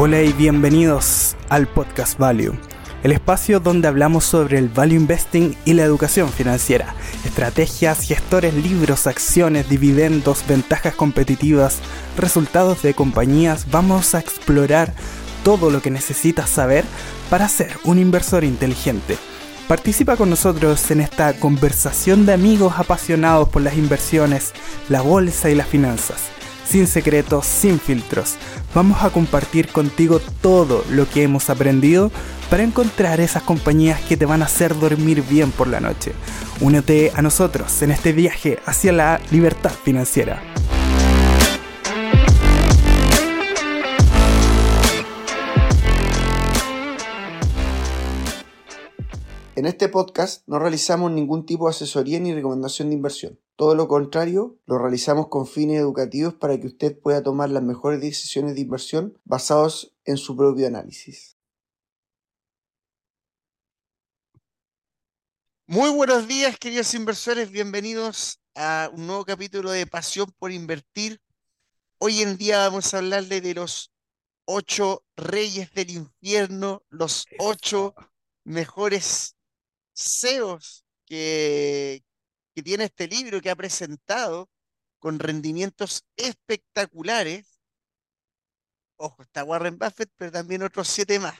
Hola y bienvenidos al Podcast Value, el espacio donde hablamos sobre el value investing y la educación financiera, estrategias, gestores, libros, acciones, dividendos, ventajas competitivas, resultados de compañías. Vamos a explorar todo lo que necesitas saber para ser un inversor inteligente. Participa con nosotros en esta conversación de amigos apasionados por las inversiones, la bolsa y las finanzas. Sin secretos, sin filtros. Vamos a compartir contigo todo lo que hemos aprendido para encontrar esas compañías que te van a hacer dormir bien por la noche. Únete a nosotros en este viaje hacia la libertad financiera. En este podcast no realizamos ningún tipo de asesoría ni recomendación de inversión. Todo lo contrario, lo realizamos con fines educativos para que usted pueda tomar las mejores decisiones de inversión basados en su propio análisis. Muy buenos días, queridos inversores. Bienvenidos a un nuevo capítulo de Pasión por Invertir. Hoy en día vamos a hablarle de los ocho reyes del infierno, los ocho mejores CEOs que, que tiene este libro que ha presentado con rendimientos espectaculares. Ojo, está Warren Buffett, pero también otros siete más.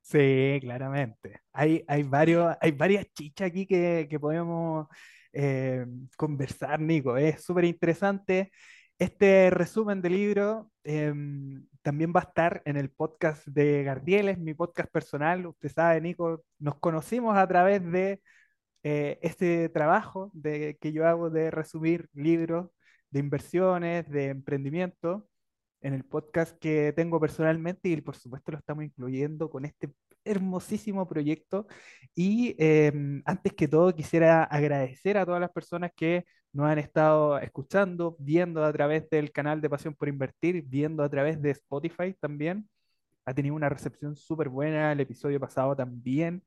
Sí, claramente. Hay, hay, varios, hay varias chichas aquí que, que podemos eh, conversar, Nico. Es súper interesante. Este resumen del libro em, también va a estar en el podcast de Gardieles, mi podcast personal. Usted sabe, Nico, nos conocimos a través de eh, este trabajo de, que yo hago de resumir libros de inversiones, de emprendimiento, en el podcast que tengo personalmente y por supuesto lo estamos incluyendo con este hermosísimo proyecto. Y em, antes que todo quisiera agradecer a todas las personas que nos han estado escuchando, viendo a través del canal de Pasión por Invertir, viendo a través de Spotify también. Ha tenido una recepción súper buena el episodio pasado también,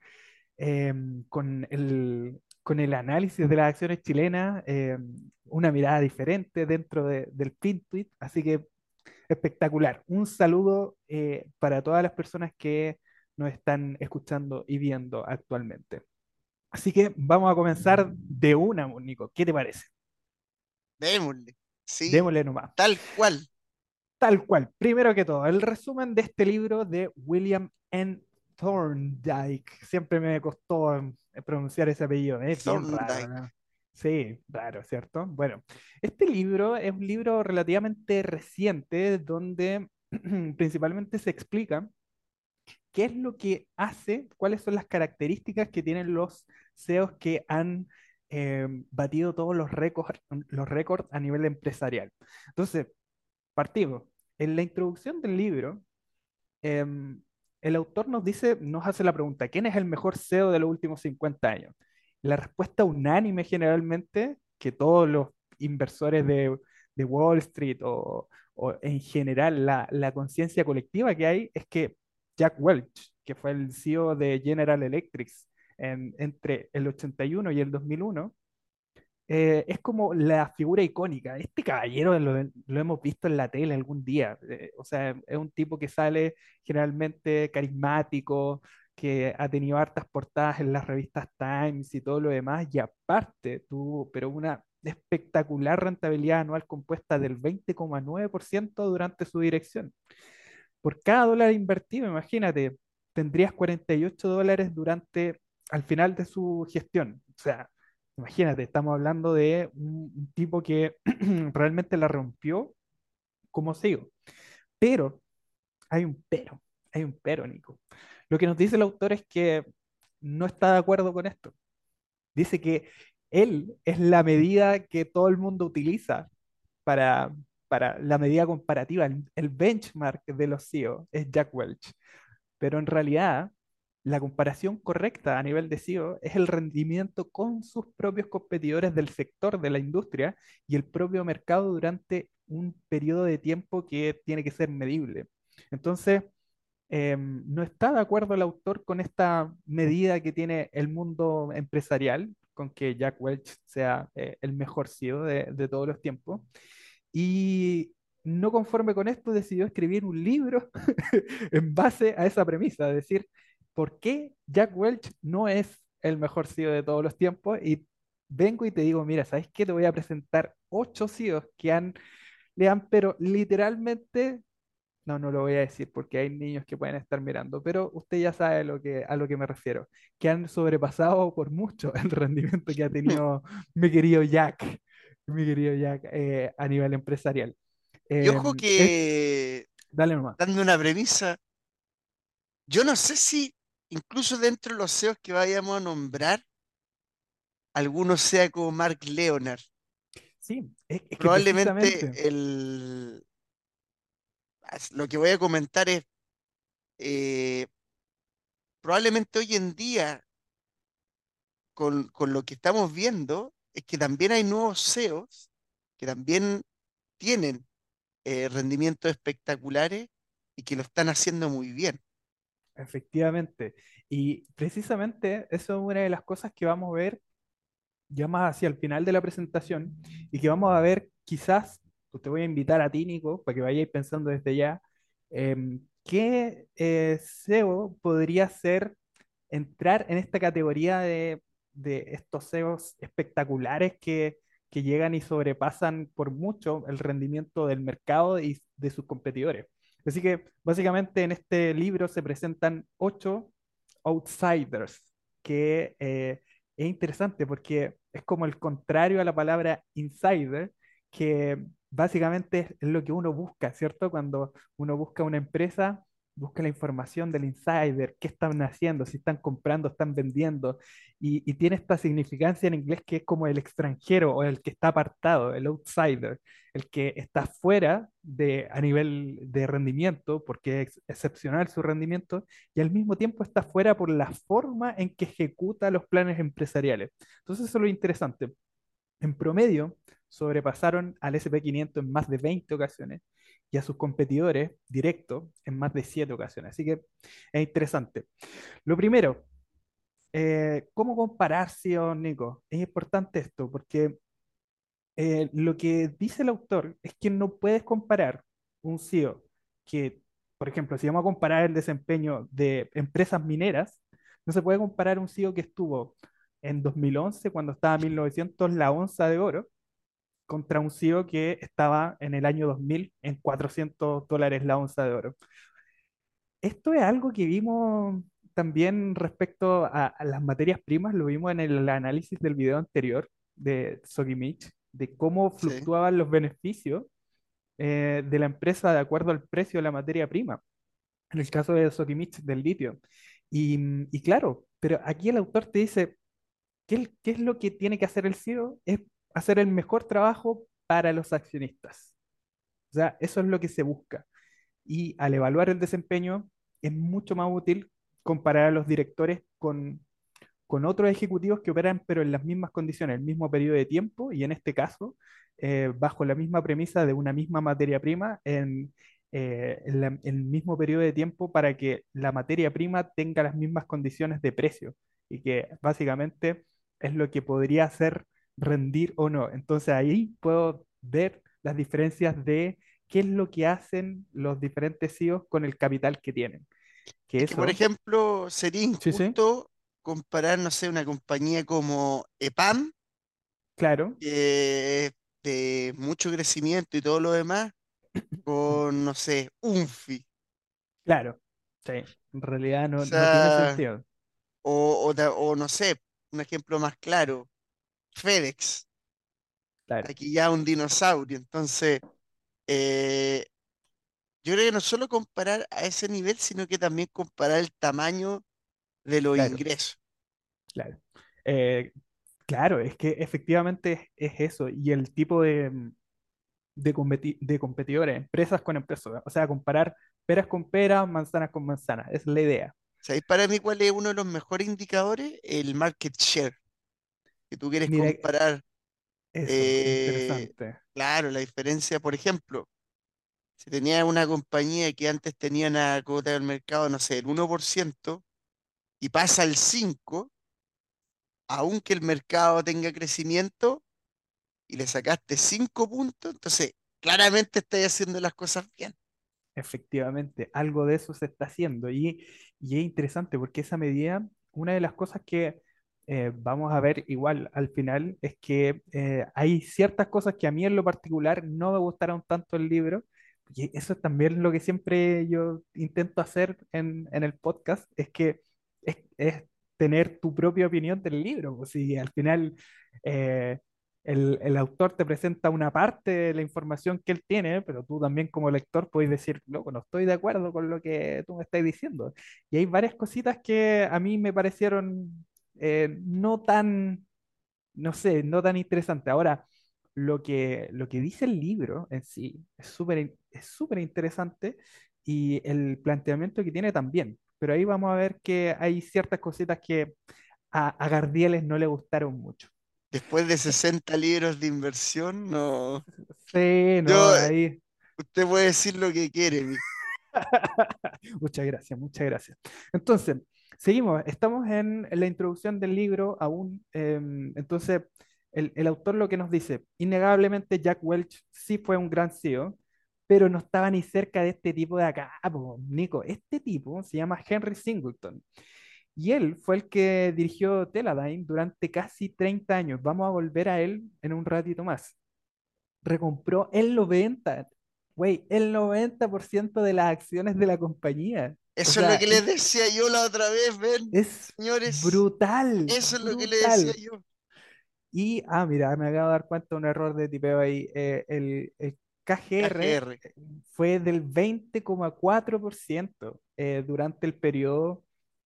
em, con, el, con el análisis de las acciones chilenas, em, una mirada diferente dentro del pin tweet. Así que espectacular. Un saludo eh, para todas las personas que nos están escuchando y viendo actualmente. Así que vamos a comenzar de una, Nico. ¿Qué te parece? Démosle. Sí. Démosle nomás. Tal cual. Tal cual. Primero que todo, el resumen de este libro de William N. Thorndike. Siempre me costó eh, pronunciar ese apellido. ¿eh? Sí, raro, ¿cierto? Bueno, este libro es un libro relativamente reciente donde principalmente se explica qué es lo que hace, cuáles son las características que tienen los CEOs que han eh, batido todos los récords los récords a nivel empresarial. Entonces, partimos. En la introducción del libro, em, el autor nos dice, nos hace la pregunta, ¿quién es el mejor CEO de los últimos 50 años? La respuesta unánime generalmente, que todos los inversores de, Wall Street o, o en general la, la conciencia colectiva que hay, es que Jack Welch, que fue el CEO de General Electric entre el 81 y el 2001, eh, es como la figura icónica. Este caballero lo, hemos visto en la tele algún día. Eh, o sea, es un tipo que sale generalmente carismático, que ha tenido hartas portadas en las revistas Times y todo lo demás, y aparte tuvo, pero una espectacular rentabilidad anual compuesta del 20,9% durante su dirección. Por cada dólar invertido, imagínate, tendrías 48 dólares durante, al final de su gestión. O sea, imagínate, estamos hablando de un, tipo que realmente la rompió como sigo. Pero, hay un pero, hay un pero, Nico. Lo que nos dice el autor es que no está de acuerdo con esto. Dice que él es la medida que todo el mundo utiliza para, para la medida comparativa, el, benchmark de los CEO es Jack Welch. Pero en realidad, la comparación correcta a nivel de CEO es el rendimiento con sus propios competidores del sector de la industria y el propio mercado durante un periodo de tiempo que tiene que ser medible. Entonces, em, no está de acuerdo el autor con esta medida que tiene el mundo empresarial, con que Jack Welch sea eh, el mejor CEO de, de todos los tiempos. Y no conforme con esto, decidió escribir un libro en base a esa premisa, es decir, ¿por qué Jack Welch no es el mejor CEO de todos los tiempos? Y vengo y te digo, mira, ¿sabes qué? Te voy a presentar ocho CEOs que han, le han, pero literalmente, no, no lo voy a decir porque hay niños que pueden estar mirando, pero usted ya sabe lo que, a lo que me refiero, que han sobrepasado por mucho el rendimiento que ha tenido mi querido Jack, mi querido Jack, eh, a nivel empresarial. Y ojo Em, es- que, dale nomás. dando una premisa, yo no sé si incluso dentro de los CEOs que vayamos a nombrar, alguno sea como Mark Leonard. Sí, es, es que Probablemente el, lo que voy a comentar es, eh, probablemente hoy en día, con, con lo que estamos viendo, es que también hay nuevos CEOs que también tienen eh, rendimientos espectaculares y que lo están haciendo muy bien. Efectivamente. Y precisamente eso es una de las cosas que vamos a ver ya más hacia el final de la presentación y que vamos a ver quizás, pues te voy a invitar a ti, Nico, para que vayáis pensando desde ya, em, ¿qué eh, SEO podría ser entrar en esta categoría de, de estos SEOs espectaculares que, que llegan y sobrepasan por mucho el rendimiento del mercado y de sus competidores? Así que básicamente en este libro se presentan ocho outsiders que eh, es interesante porque es como el contrario a la palabra insider, que básicamente es lo que uno busca, ¿cierto? Cuando uno busca una empresa, busca la información del insider, qué están haciendo, si están comprando, están vendiendo, y, tiene esta significancia en inglés que es como el extranjero o el que está apartado, el outsider, el que está fuera de, a nivel de rendimiento, porque es excepcional su rendimiento, y al mismo tiempo está fuera por la forma en que ejecuta los planes empresariales. Entonces eso es lo interesante. En promedio, sobrepasaron al SP500 en más de 20 ocasiones y a sus competidores directos en más de 7 ocasiones. Así que es interesante. Lo primero, eh, ¿cómo comparar, sí o Nico? Es importante esto porque eh, lo que dice el autor es que no puedes comparar un CEO que, por ejemplo, si vamos a comparar el desempeño de empresas mineras, no se puede comparar un CEO que estuvo en 2011, cuando estaba a 1900 la onza de oro, contra un CEO que estaba en el año 2000 en 400 dólares la onza de oro. Esto es algo que vimos también respecto a, a las materias primas, lo vimos en el análisis del video anterior de Sogimich, de cómo Sí. fluctuaban los beneficios eh, de la empresa de acuerdo al precio de la materia prima, en el caso de Sokimich del litio. Y, y claro, pero aquí el autor te dice, ¿qué, qué es lo que tiene que hacer el CEO? Es hacer el mejor trabajo para los accionistas. O sea, eso es lo que se busca. Y al evaluar el desempeño, es mucho más útil comparar a los directores con, con otros ejecutivos que operan, pero en las mismas condiciones, el mismo periodo de tiempo, y en este caso, eh, bajo la misma premisa de una misma materia prima en, eh, en el mismo periodo de tiempo para que la materia prima tenga las mismas condiciones de precio y que básicamente es lo que podría hacer rendir o no. Entonces ahí puedo ver las diferencias de qué es lo que hacen los diferentes CEOs con el capital que tienen. Que por ejemplo, sería sí, sí, injusto comparar, no sé, una compañía como EPAM, claro, de mucho crecimiento y todo lo demás, con, no sé, UNFI. claro. Sí, en realidad O no, no tiene sentido. o, o, o no sé, un ejemplo más claro, FedEx. Claro, Aquí ya un dinosaurio. Entonces, eh, yo creo que no solo comparar a ese nivel, sino que también comparar el tamaño de los claro, ingresos. claro. Eh, claro, es que efectivamente es, es eso. Y el tipo de, mm, de, competi- de competidores, empresas con empresas. O sea, comparar peras con peras, manzanas con manzanas. Es la idea. ¿Sabéis para mí cuál es uno de los mejores indicadores? El market share. Que tú quieres Mira, comparar, eso, eh, interesante. claro, la diferencia, por ejemplo, si tenías una compañía que antes tenía una cuota del mercado, no sé, el 1%, y pasa al 5%, aunque el mercado tenga crecimiento, y le sacaste 5 puntos, entonces claramente estáis haciendo las cosas bien. Efectivamente, algo de eso se está haciendo y, y es interesante porque esa medida, una de las cosas que eh, vamos a ver igual al final es que eh, hay ciertas cosas que a mí en lo particular no me gustaron tanto el libro y eso es también lo que siempre yo intento hacer en, en el podcast, es que es, tener tu propia opinión del libro, pues si al final... eh, el, el autor te presenta una parte de la información que él tiene, pero tú también como lector puedes decir, loco, no estoy de acuerdo con lo que tú me estás diciendo. Y hay varias cositas que a mí me parecieron eh, no tan, no sé, no tan interesantes. Ahora, lo que, lo que dice el libro en sí es súper es súper interesante y el planteamiento que tiene también. Pero ahí vamos a ver que hay ciertas cositas que a, a Gardieles no le gustaron mucho. Después de 60 libros de inversión, no. Sí, no, Yo, ahí. usted puede decir lo que quiere. Muchas gracias, muchas gracias. Entonces, seguimos. Estamos en, en la introducción del libro aún. em, entonces, el, el autor lo que nos dice, innegablemente Jack Welch sí fue un gran CEO, pero no estaba ni cerca de este tipo de acá, Nico. Este tipo se llama Henry Singleton. Y él fue el que dirigió Teledyne durante casi 30 años. Vamos a volver a él en un ratito más. recompró el 90, güey, el 90% de las acciones de la compañía. O Eso es lo que les es, decía yo la otra vez, ven, es señores. brutal, Eso es lo que le decía yo. Y, ah, mira, me acabo de dar cuenta de un error de tipeo ahí. eh, el, el KGR KGR. eh, fue del 20,4% eh, durante el periodo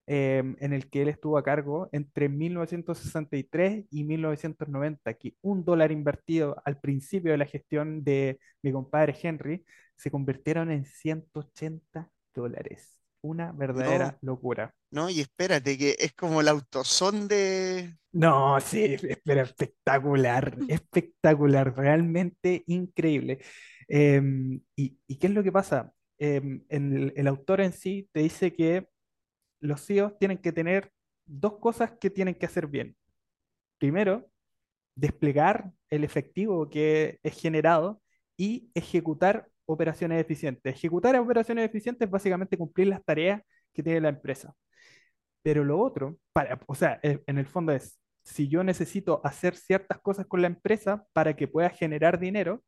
em, en el que él estuvo a cargo entre 1963 y 1990, que un dólar invertido al principio de la gestión de mi compadre Henry se convirtieron en 180 dólares. Una No, verdadera locura. no, y espérate, que es como el autosón de. No, sí, pero espectacular, espectacular, realmente increíble. Em, y, y qué es lo que pasa? Em, el, el autor en sí te dice que los CEOs tienen que tener dos cosas que tienen que hacer bien. Primero, desplegar el efectivo que es generado y ejecutar operaciones eficientes. Ejecutar operaciones eficientes es básicamente cumplir las tareas que tiene la empresa. Pero lo otro, para, o sea, en el fondo es, si yo necesito hacer ciertas cosas con la empresa para que pueda generar dinero,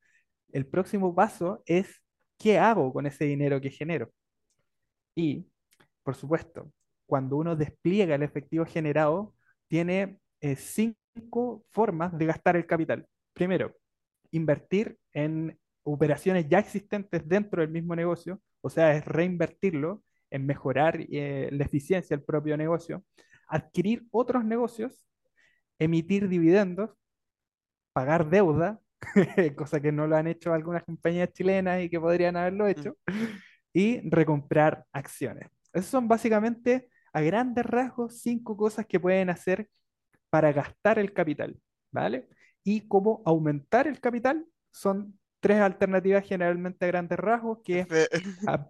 el próximo paso es, ¿qué hago con ese dinero que genero? Y, por supuesto, cuando uno despliega el efectivo generado, tiene eh, cinco formas de gastar el capital. Primero, invertir en operaciones ya existentes dentro del mismo negocio, o sea, es reinvertirlo en mejorar eh, la eficiencia del propio negocio, adquirir otros negocios, emitir dividendos, pagar deuda, cosa que no lo han hecho algunas compañías chilenas y que podrían haberlo Mm. hecho, y recomprar acciones. Esas son básicamente, a grandes rasgos, cinco cosas que pueden hacer para gastar el capital, ¿vale? Y cómo aumentar el capital son tres alternativas generalmente a grandes rasgos, que es a-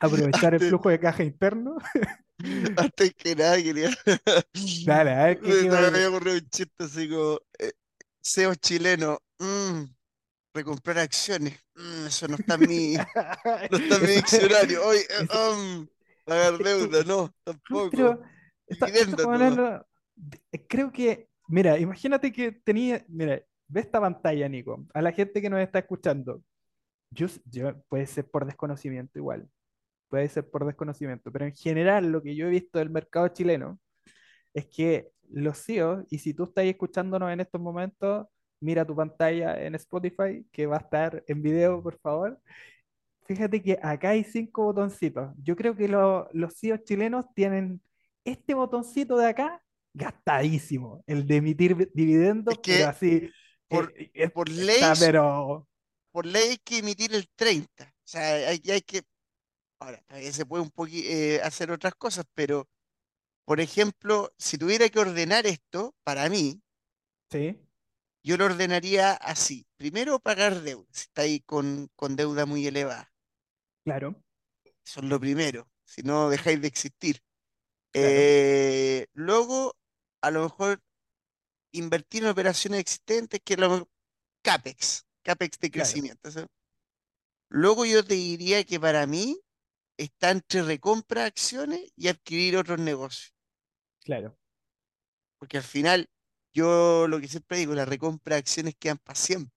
aprovechar el flujo de caja interno. antes que nada, quería. Dale, a ver qué, me había ocurrido un chiste así como: eh, CEO chileno, mm, recomprar acciones, mm, eso no está en mi, no está en mi diccionario. Oye, eh, um, pagar deuda, no, tampoco. pero no- de- creo que, mira, imagínate que tenía, mira, ve esta pantalla, Nico, a la gente que nos está escuchando. Yo, yo- puede ser por desconocimiento igual, puede ser por desconocimiento, pero en general lo que yo he visto del mercado chileno es que los CEOs, y si tú estás escuchándonos en estos momentos, mira tu pantalla en Spotify, que va a estar en video, por favor. Fíjate que acá hay cinco botoncitos. Yo creo que lo- los CEOs chilenos tienen este botoncito de acá gastadísimo, el de emitir vi- Es dividendos, pero que así, por, eh, eh, por ley, está, pero por ley hay que emitir el 30. O sea, hay, hay que. Ahora, todavía se puede un poqui- eh, hacer otras cosas, pero, por ejemplo, si tuviera que ordenar esto, para mí, sí, yo lo ordenaría así. Primero, pagar deuda, si está ahí con, con deuda muy elevada. claro, Eso es lo primero, si no dejáis de existir. claro, Eh, luego, a lo mejor, invertir en operaciones existentes, que lo CAPEX. CAPEX de crecimiento. Luego yo te diría que para mí está entre recompra de acciones y adquirir otros negocios. Claro. Porque al final, yo lo que siempre digo, la recompra de acciones quedan para siempre.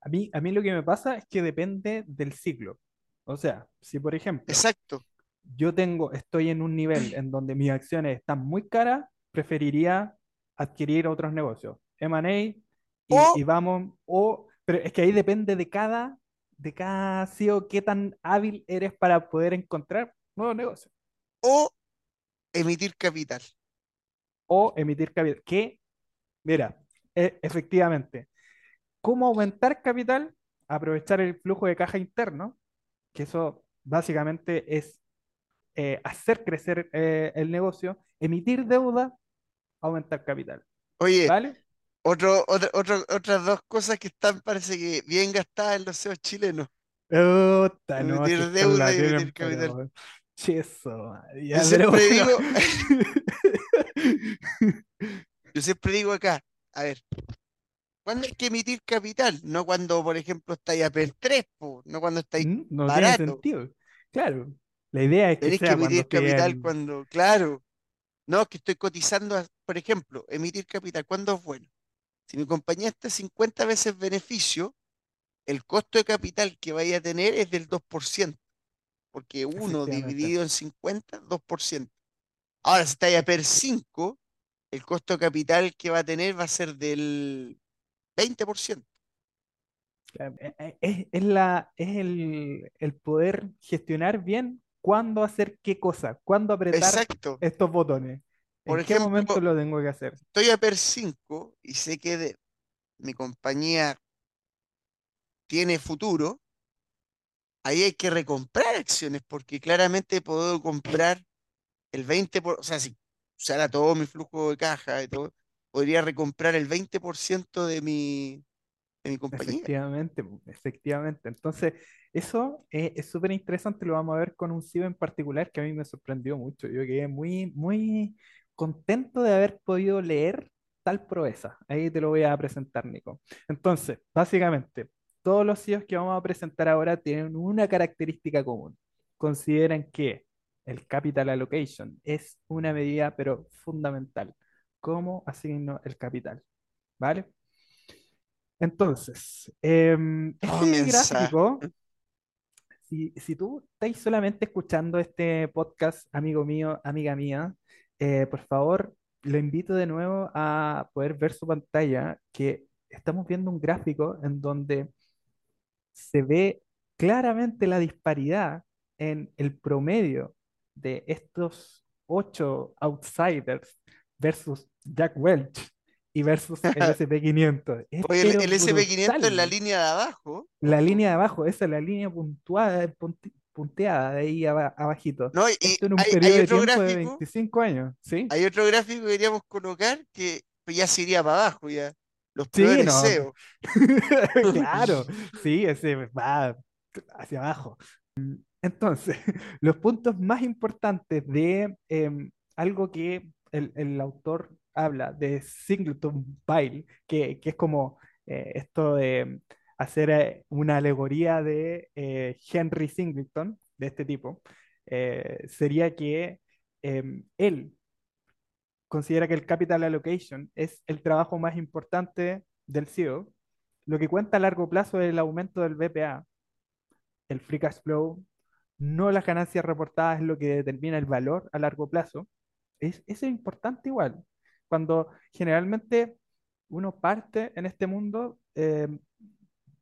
A mí, a mí lo que me pasa es que depende del ciclo. O sea, si por ejemplo Exacto. yo tengo, estoy en un nivel en donde mis acciones están muy caras, preferiría adquirir otros negocios. M&A y, vamos, o, pero es que ahí depende de cada, de cada CEO qué tan hábil eres para poder encontrar nuevos negocios O emitir capital. o emitir capital. Que, mira, e- efectivamente, ¿cómo aumentar capital? Aprovechar el flujo de caja interno, que eso básicamente es eh, hacer crecer eh, el negocio, emitir deuda, aumentar capital. Oye, ¿Vale? otro, otro, otro- otras dos cosas que están, parece que bien gastadas en los CEOs chilenos. Puta, no, deuda y emitir capital. ya, Yo siempre bueno. Yo siempre digo acá, a ver, ¿cuándo hay que emitir capital? No cuando, por ejemplo, estáis a PER 3, po, no cuando estáis Mm, No tiene barato. sentido. Claro, la idea es que Tenéis que sea emitir capital cuando, claro, no, que estoy cotizando, a- por ejemplo, emitir capital, ¿cuándo es bueno? Si mi compañía está 50 veces beneficio, el costo de capital que vaya a tener es del 2%, porque 1 Efectivamente. dividido en 50, 2%. Ahora, si está a PER 5, el costo de capital que va a tener va a ser del 20%. Claro, e- e- Es, es la, es el, el poder gestionar bien cuándo hacer qué cosa, cuándo apretar Exacto. estos botones. Por ¿En qué ejemplo, momento lo tengo que hacer? Estoy a PER 5 y sé que de- mi compañía tiene futuro. Ahí hay que recomprar acciones porque claramente puedo comprar el 20%, por, o sea, si usara todo mi flujo de caja y todo, podría recomprar el 20% de mi, de mi compañía. Efectivamente, efectivamente. Entonces, eso es súper interesante, lo vamos a ver con un CEO en particular que a mí me sorprendió mucho. Yo quedé muy, muy contento de haber podido leer tal proeza. Ahí te lo voy a presentar, Nico. Entonces, básicamente, todos los CEOs que vamos a presentar ahora tienen una característica común. Consideran que el capital allocation es una medida, pero fundamental. ¿Cómo asigno el capital? ¿Vale? Entonces, em, este gráfico, si, si tú estáis solamente escuchando este podcast, amigo mío, amiga mía, eh, por favor, lo invito de nuevo a poder ver su pantalla, que estamos viendo un gráfico en donde se ve claramente la disparidad en el promedio de estos ocho outsiders versus Jack Welch y versus el SP500. Es Oye, el, el SP500 en la línea de abajo. La línea de abajo, esa es la línea puntuada, punteada de ahí aba- abajito. No, y Esto en un hay, hay periodo de otro de gráfico, 25 años, ¿sí? hay otro gráfico que deberíamos colocar que ya se iría para abajo, ya. Los Sí, no. CEOs. Claro, sí, ese va hacia abajo. Entonces, los puntos más importantes de em, algo que el, el autor habla de Singleton Bile, que, que es como eh, esto de hacer eh, una alegoría de eh, Henry Singleton, de este tipo, eh, sería que em, él considera que el capital allocation es el trabajo más importante del CEO. Lo que cuenta a largo plazo es el aumento del BPA, el free cash flow, no las ganancias reportadas es lo que determina el valor a largo plazo. Es, eso es importante igual. Cuando generalmente uno parte en este mundo, eh,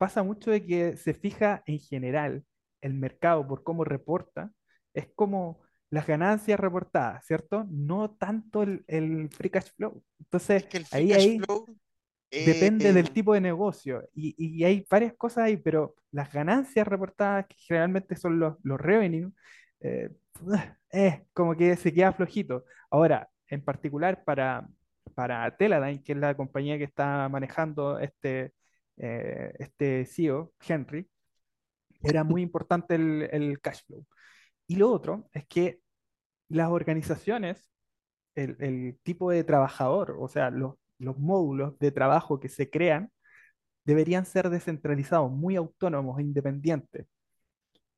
pasa mucho de que se fija en general el mercado por cómo reporta, es como las ganancias reportadas, ¿cierto? No tanto el, el free cash flow. Entonces, Es que el free ahí, cash ahí flow depende del tipo de negocio y, y hay varias cosas ahí, pero las ganancias reportadas, que generalmente son los, los revenue, eh, eh, como que se queda flojito. Ahora, en particular para, para Teledyne, que es la compañía que está manejando este, eh, este CEO, Henry, era muy importante el, el cash flow. Y lo otro es que las organizaciones, el, el tipo de trabajador, o sea, los, los módulos de trabajo que se crean, deberían ser descentralizados, muy autónomos e independientes.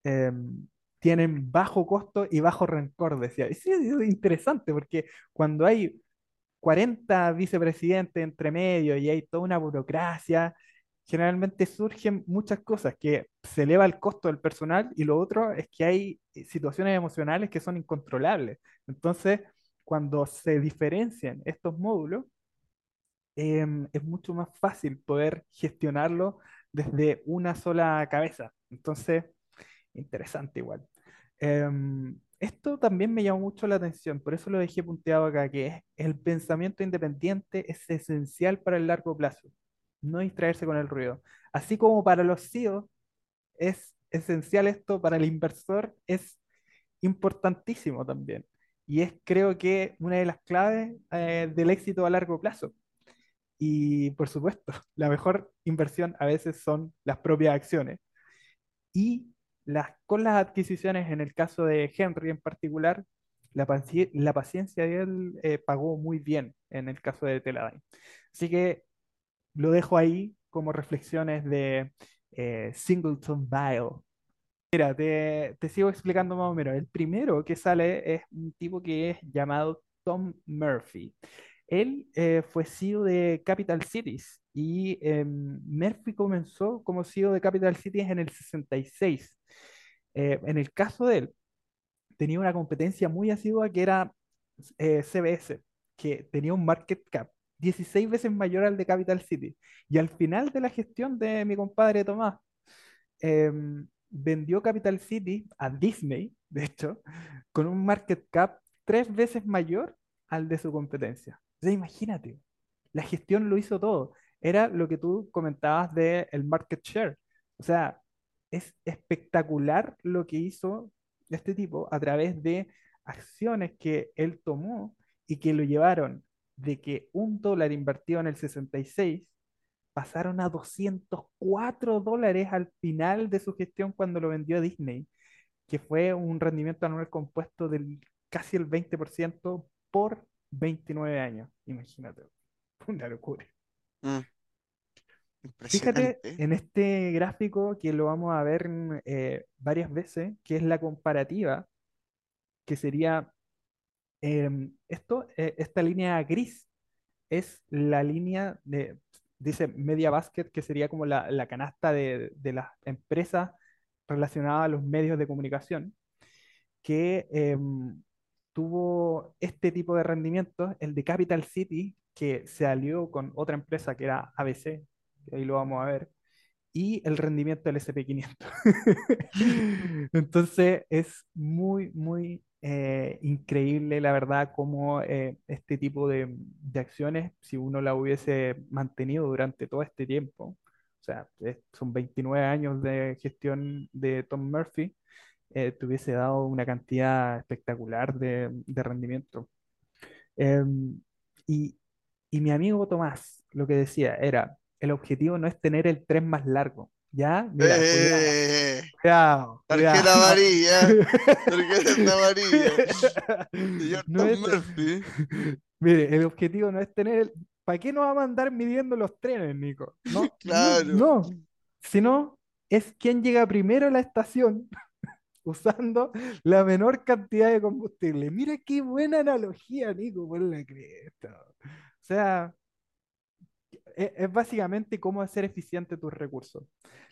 Em, tienen bajo costo y bajo rencor, decía. Y sí, es interesante porque cuando hay 40 vicepresidentes entre medio y hay toda una burocracia, generalmente surgen muchas cosas, que se eleva el costo del personal y lo otro es que hay situaciones emocionales que son incontrolables. Entonces, cuando se diferencian estos módulos, em, es mucho más fácil poder gestionarlo desde una sola cabeza. Entonces, interesante igual. Em, esto también me llamó mucho la atención, por eso lo dejé punteado acá, que es el pensamiento independiente es esencial para el largo plazo, no distraerse con el ruido. Así como para los CEOs es esencial esto, para el inversor es importantísimo también. Y es creo que una de las claves eh, del éxito a largo plazo. Y por supuesto, la mejor inversión a veces son las propias acciones. Y las, con las adquisiciones, en el caso de Henry en particular, la, la paciencia de él eh, pagó muy bien en el caso de Teledyne. Así que lo dejo ahí como reflexiones de eh, Singleton Bile. Mira, te, te, sigo explicando más o menos. El primero que sale es un tipo que es llamado Tom Murphy. Él eh, fue CEO de Capital Cities y em, Murphy comenzó como CEO de Capital Cities en el 66. Eh, en el caso de él, tenía una competencia muy asidua que era CBS, que tenía un market cap 16 veces mayor al de Capital City. Y al final de la gestión de mi compadre Tomás, em, vendió Capital City a Disney, de hecho, con un market cap tres veces mayor al de su competencia. O imagínate, la gestión lo hizo todo. Era lo que tú comentabas del el market share. O sea, es espectacular lo que hizo este tipo a través de acciones que él tomó y que lo llevaron de que un dólar invertido en el 66 pasaron a 204 dólares al final de su gestión cuando lo vendió a Disney, que fue un rendimiento anual compuesto del casi el 20% por 29 años. Imagínate, una locura. Mm. Fíjate en este gráfico que lo vamos a ver eh, varias veces, que es la comparativa, que sería Em, esto, eh, esta línea gris es la línea de, dice Media Basket, que sería como la, la canasta de, de, las empresas relacionadas a los medios de comunicación, que em, tuvo este tipo de rendimientos, el de Capital City, que se alió con otra empresa que era ABC, que ahí lo vamos a ver, y el rendimiento del SP500. Entonces es muy, muy eh, increíble, la verdad, cómo eh, este tipo de, de, acciones, si uno la hubiese mantenido durante todo este tiempo, o sea, son 29 años de gestión de Tom Murphy, eh, te hubiese dado una cantidad espectacular de, de rendimiento. Em, y, y mi amigo Tomás, lo que decía era, el objetivo no es tener el tren más largo, ¿Ya? Mira, eh, cuidado, Tarjeta amarilla. Tarjeta amarilla. Señor no Tom Murphy. Mire, el objetivo no es tener. ¿Para qué nos vamos a andar midiendo los trenes, Nico? No, claro. No, sino es quién llega primero a la estación usando la menor cantidad de combustible. Mira qué buena analogía, Nico, por la cresta. O sea, e, es, básicamente cómo hacer eficiente tus recursos.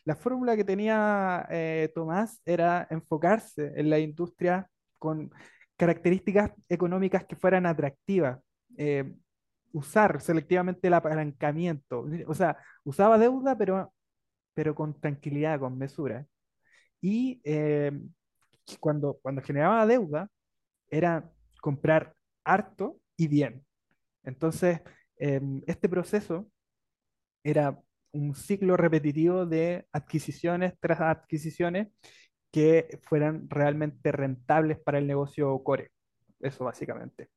La fórmula que tenía eh, Tomás era enfocarse en la industria con características económicas que fueran atractivas. Eh, usar selectivamente el apalancamiento. O sea, usaba deuda, pero, pero con tranquilidad, con mesura. Y eh, cuando, cuando generaba deuda, era comprar harto y bien. Entonces, em, este proceso era un ciclo repetitivo de adquisiciones tras adquisiciones que fueran realmente rentables para el negocio core. Eso básicamente.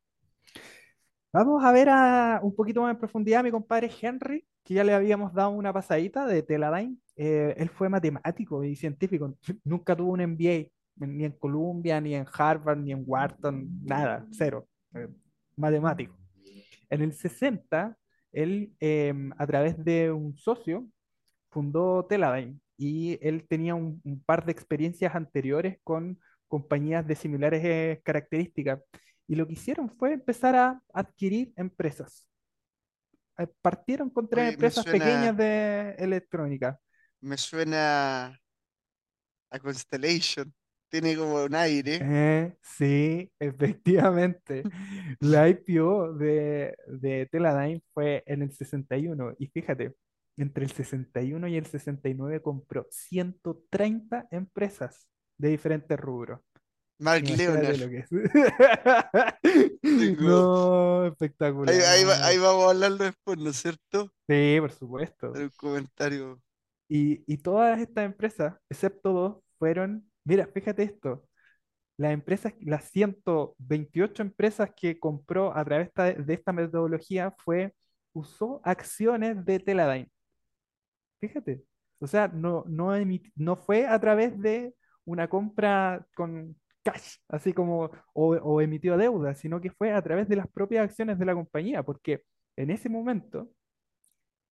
Vamos a ver a, un poquito más en profundidad a mi compadre Henry, que ya le habíamos dado una pasadita de Teledyne. Eh, él fue matemático y científico, nunca tuvo un MBA, ni en Columbia, ni en Harvard, ni en Wharton, nada, cero, eh, matemático. En el 60 él, em, a través de un socio, fundó Teledyne y él tenía un, par de experiencias anteriores con compañías de similares eh, características. Y lo que hicieron fue empezar a adquirir empresas. Eh, partieron con tres empresas pequeñas de electrónica. Me suena a Constellation. Tiene como un aire. Eh, sí, efectivamente. La IPO de, de Teledyne fue en el 61. Y fíjate, entre el 61 y el 69 compró 130 empresas de diferentes rubros. Mark Leonard. Lo que es. no, espectacular. Ahí, vamos a hablarlo después, ¿no es cierto? Sí, por supuesto. Un comentario. Y, y todas estas empresas, excepto dos, fueron, mira, fíjate esto, las empresas, las 128 empresas que compró a través de esta metodología fue, usó acciones de Teledyne. Fíjate, o sea, no, no, no fue a través de una compra con cash, así como, o, emitió deuda, sino que fue a través de las propias acciones de la compañía, porque en ese momento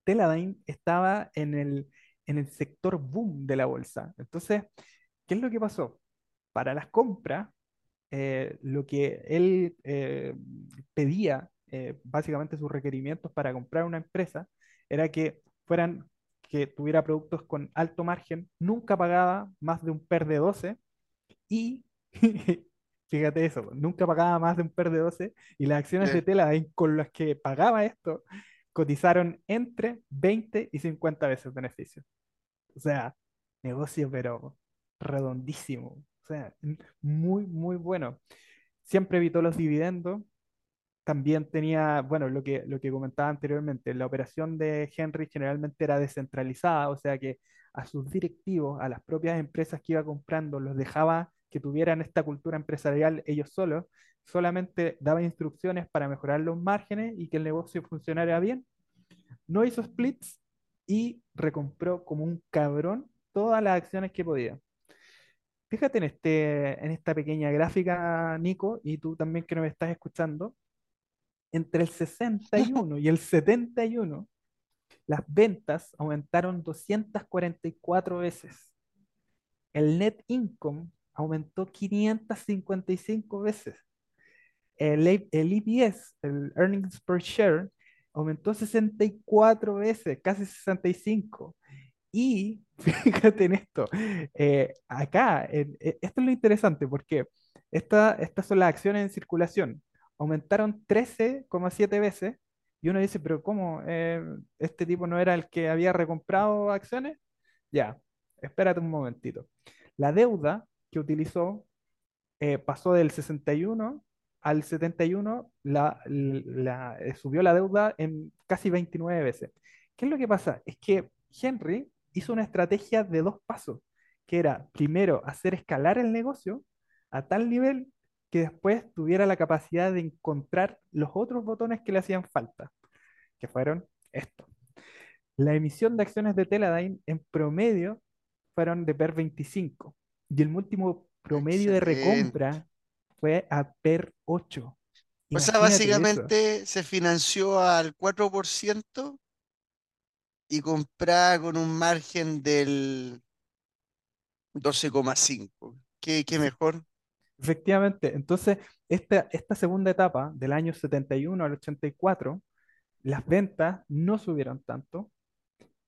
Teledyne estaba en el, en el sector boom de la bolsa. Entonces, ¿qué es lo que pasó? Para las compras, eh, lo que él eh, pedía, eh, básicamente sus requerimientos para comprar una empresa, era que fueran que tuviera productos con alto margen, nunca pagaba más de un PER de 12 y, fíjate eso, nunca pagaba más de un PER de 12 y las acciones de tela con las que pagaba esto cotizaron entre 20 y 50 veces beneficio. O sea, negocio pero redondísimo. O sea, muy, muy bueno. Siempre evitó los dividendos, también tenía, bueno, lo que, lo que comentaba anteriormente, la operación de Henry generalmente era descentralizada, o sea que a sus directivos, a las propias empresas que iba comprando, los dejaba que tuvieran esta cultura empresarial ellos solos, solamente daba instrucciones para mejorar los márgenes y que el negocio funcionara bien. No hizo splits y recompró como un cabrón todas las acciones que podía. Fíjate en, este, en esta pequeña gráfica, Nico, y tú también que me estás escuchando, entre el 61 y el 71, las ventas aumentaron 244 veces. El net income aumentó 555 veces. El, el EPS, el earnings per share, aumentó 64 veces, casi 65. Y fíjate en esto, eh, acá, e, esto es lo interesante porque esta, estas son las acciones en circulación aumentaron 13,7 veces. Y uno dice, pero ¿cómo? Eh, ¿Este tipo no era el que había recomprado acciones? Ya, espérate un momentito. La deuda que utilizó eh, pasó del 61 al 71, la, la, eh, subió la deuda en casi 29 veces. ¿Qué es lo que pasa? Es que Henry hizo una estrategia de dos pasos, que era primero hacer escalar el negocio a tal nivel que después tuviera la capacidad de encontrar los otros botones que le hacían falta, que fueron estos. La emisión de acciones de Teledyne en promedio fueron de PER 25 y el último promedio de recompra fue a PER 8. o sea, básicamente se financió al 4% y compraba con un margen del 12,5. ¿Qué, ¿Qué mejor? Efectivamente, entonces esta, esta segunda etapa del año 71 al 84, las ventas no subieron tanto,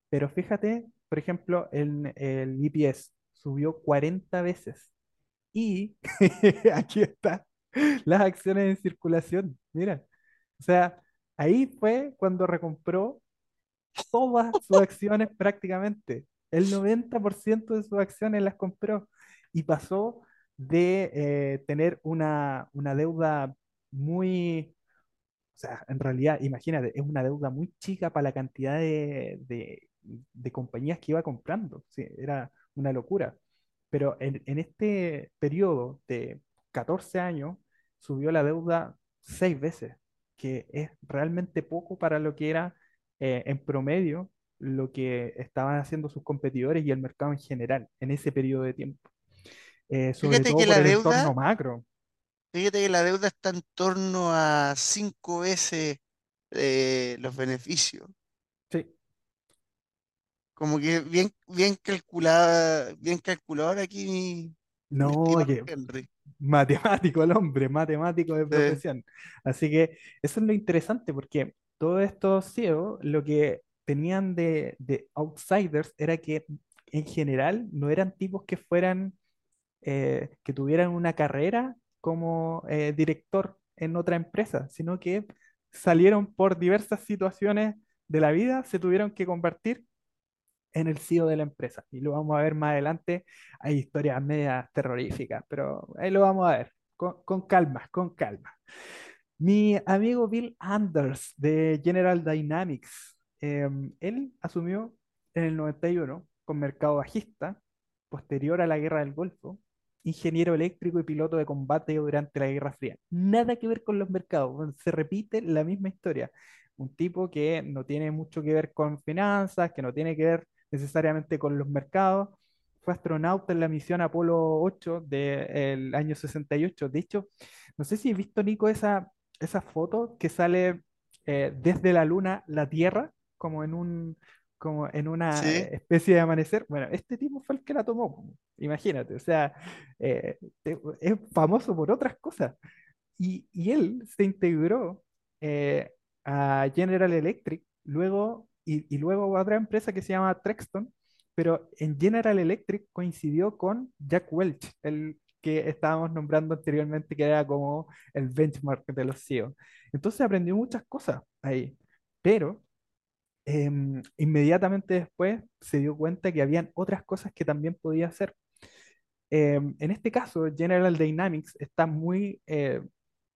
pero fíjate, por ejemplo, el, el EPS subió 40 veces y aquí está las acciones en circulación, mira, o sea, ahí fue cuando recompró todas sus acciones prácticamente, el 90% de sus acciones las compró. Y pasó de eh, tener una, deuda muy, o sea, en realidad, imagínate, es una deuda muy chica para la cantidad de, compañías que iba comprando, sí, era una locura. Pero en, este periodo de 14 años subió la deuda seis veces, que es realmente poco para lo que era eh, en promedio lo que estaban haciendo sus competidores y el mercado en general en ese periodo de tiempo. Eh, fíjate que la deuda, macro. Fíjate que la deuda está en torno a cinco veces eh, los beneficios. Sí. Como que bien, bien calculada, bien calculador aquí mi, No, Henry. matemático el hombre, matemático de Sí, profesión. Así que eso es lo interesante porque todos estos CEO lo que tenían de, de outsiders era que en general no eran tipos que fueran, eh, que tuvieran una carrera como eh, director en otra empresa, sino que salieron por diversas situaciones de la vida, se tuvieron que convertir en el CEO de la empresa. Y lo vamos a ver más adelante. Hay historias medias terroríficas, pero ahí lo vamos a ver. Con, con calma, con calma. Mi amigo Bill Anders de General Dynamics, em, él asumió en el 91 con mercado bajista, posterior a la Guerra del Golfo, ingeniero eléctrico y piloto de combate durante la Guerra Fría. Nada que ver con los mercados, se repite la misma historia. Un tipo que no tiene mucho que ver con finanzas, que no tiene que ver necesariamente con los mercados. Fue astronauta en la misión Apolo 8 del año 68. De hecho, no sé si has visto, Nico, esa, esa foto que sale eh, desde la Luna la Tierra, como en un, como en una sí, especie de amanecer. Bueno, este tipo fue el que la tomó, imagínate. O sea, eh, es famoso por otras cosas. Y, y él se integró eh, a General Electric, luego, y, y luego a otra empresa que se llama Trexton, pero en General Electric coincidió con Jack Welch, el que estábamos nombrando anteriormente, que era como el benchmark de los CEO. Entonces aprendió muchas cosas ahí, pero em, inmediatamente después se dio cuenta que habían otras cosas que también podía hacer. Em, en este caso, General Dynamics está muy, eh,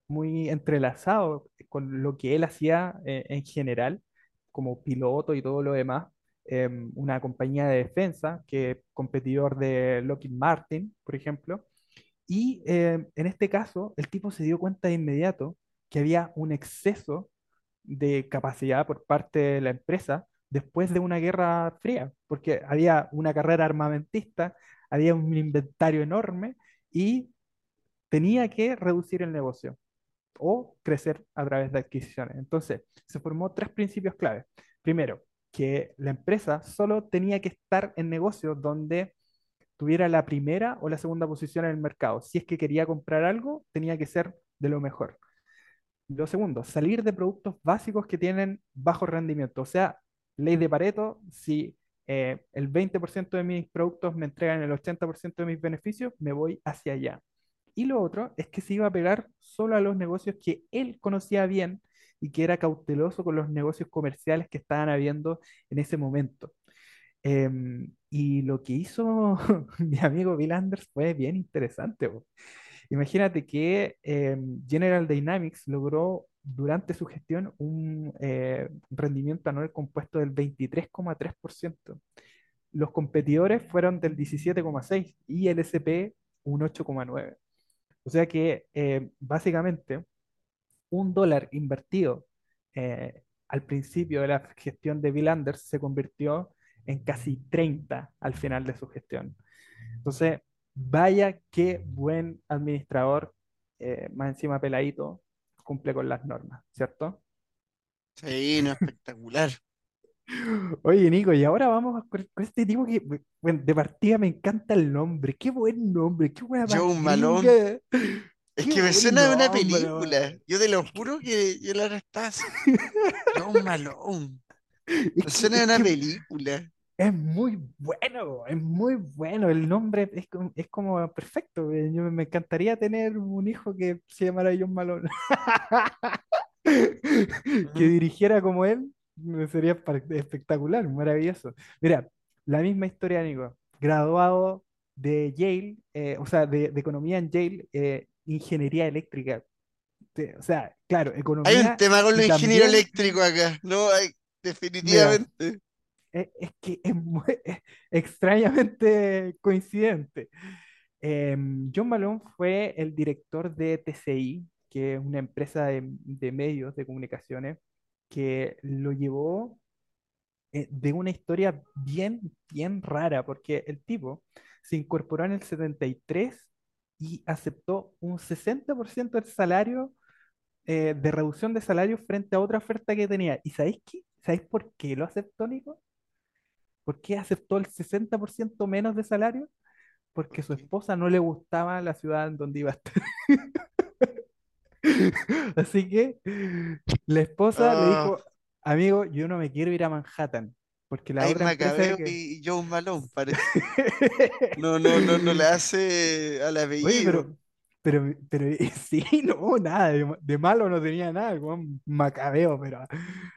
muy entrelazado con lo que él hacía eh, en general, como piloto y todo lo demás. Em, una compañía de defensa, que competidor de Lockheed Martin, por ejemplo. Y em, en este caso, el tipo se dio cuenta de inmediato que había un exceso de capacidad por parte de la empresa después de una guerra fría, porque había una carrera armamentista, había un inventario enorme y tenía que reducir el negocio o crecer a través de adquisiciones. Entonces, se formó tres principios claves. Primero, que la empresa solo tenía que estar en negocios donde tuviera la primera o la segunda posición en el mercado. Si es que quería comprar algo, tenía que ser de lo mejor. Lo segundo, salir de productos básicos que tienen bajo rendimiento. O sea, ley de Pareto, si eh, el 20% de mis productos me entregan el 80% de mis beneficios, me voy hacia allá. Y lo otro es que se iba a pegar solo a los negocios que él conocía bien y que era cauteloso con los negocios comerciales que estaban habiendo en ese momento. Em, y lo que hizo mi amigo Bill Anders fue bien interesante. Imagínate que em, General Dynamics logró durante su gestión un eh, rendimiento anual compuesto del 23,3%. Los competidores fueron del 17,6% y el SP un 8,9%. O sea que eh, básicamente un dólar invertido eh, al principio de la gestión de Bill Anders se convirtió en casi 30 al final de su gestión. Entonces, vaya qué buen administrador, eh, más encima peladito, cumple con las normas, ¿cierto? sí, no, espectacular. Oye, Nico, y ahora vamos con, este tipo que, bueno, de partida me encanta el nombre. Qué buen nombre, qué buena Joe Malone. Es que me suena de una película. Yo te lo juro que yo la así. John Malone. Es Me que, suena de es una que película. Es muy bueno, es muy bueno. El nombre es, como- es como perfecto. eh, Yo me encantaría tener un hijo que se llamara John Malone. Que Ujú. dirigiera como él, sería espectacular, maravilloso. Mira, la misma historia, Nico. Graduado de Yale, eh, o sea, de, de economía en Yale, eh, ingeniería eléctrica. O sea, claro, Hay un economía tema con ingenieros también, eléctricos acá. No, hay, mira, definitivamente. Es, que es, muy- extrañamente coincidente. Em, John Malone fue el director de TCI, que es una empresa de, de medios de comunicaciones, que lo llevó eh, de una historia bien, bien rara, porque el tipo se incorporó en el 73 y aceptó un 60% del salario, eh, de reducción de salario frente a otra oferta que tenía. ¿Y sabéis? ¿Sabéis por qué lo aceptó, Nico? ¿Por qué aceptó el 60% menos de salario? Porque su esposa no le gustaba la ciudad en donde iba a estar. Así que la esposa le Ah, dijo, amigo, yo no me quiero ir a Manhattan, porque la hay otra Macabeo que... y Joe Malone, parece. No, no, no, no le hace al Oye, apellido. pero, pero, pero sí, no, nada, de, ma- de malo no tenía nada, como macabeo, pero a,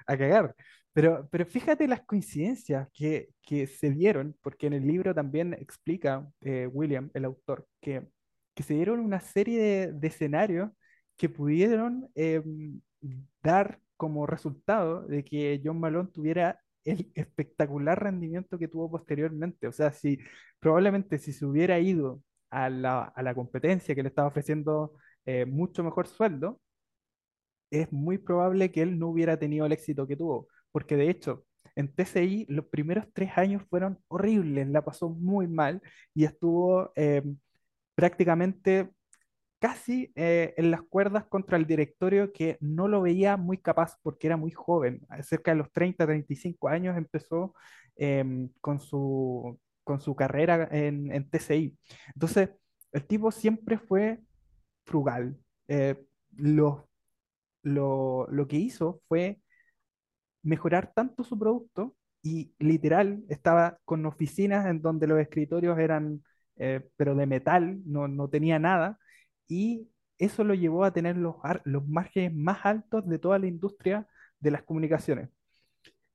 a cagar. Pero, pero fíjate las coincidencias que, que se dieron, porque en el libro también explica eh, William, el autor, que, que se dieron una serie de, de escenarios que pudieron em, dar como resultado de que John Malone tuviera el espectacular rendimiento que tuvo posteriormente. O sea, si probablemente si se hubiera ido a la, a la competencia que le estaba ofreciendo eh, mucho mejor sueldo, es muy probable que él no hubiera tenido el éxito que tuvo, porque de hecho, en TCI los primeros tres años fueron horribles, la pasó muy mal y estuvo eh, prácticamente casi eh, en las cuerdas contra el directorio que no lo veía muy capaz porque era muy joven, cerca de los 30, 35 años empezó em, con su, con su carrera en, en TCI. Entonces, el tipo siempre fue frugal. Eh, lo, lo, lo que hizo fue mejorar tanto su producto y literal estaba con oficinas en donde los escritorios eran, eh, pero de metal, no, no tenía nada, y eso lo llevó a tener los, los márgenes más altos de toda la industria de las comunicaciones.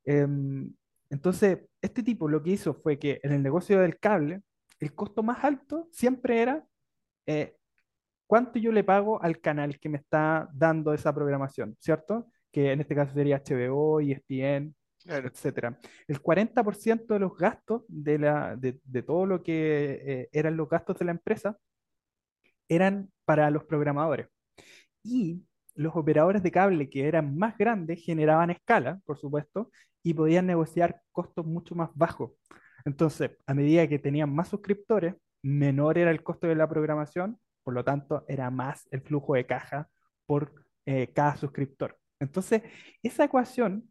Em, entonces, este tipo lo que hizo fue que en el negocio del cable, el costo más alto siempre era eh, cuánto yo le pago al canal que me está dando esa programación, ¿cierto? Que en este caso sería HBO, ESPN, Claro. etcétera. El 40% de los gastos de, la, de, de todo lo que eh, eran los gastos de la empresa eran para los programadores. Y los operadores de cable que eran más grandes generaban escala, por supuesto, y podían negociar costos mucho más bajos. Entonces, a medida que tenían más suscriptores, menor era el costo de la programación, por lo tanto, era más el flujo de caja por eh, cada suscriptor. Entonces, esa ecuación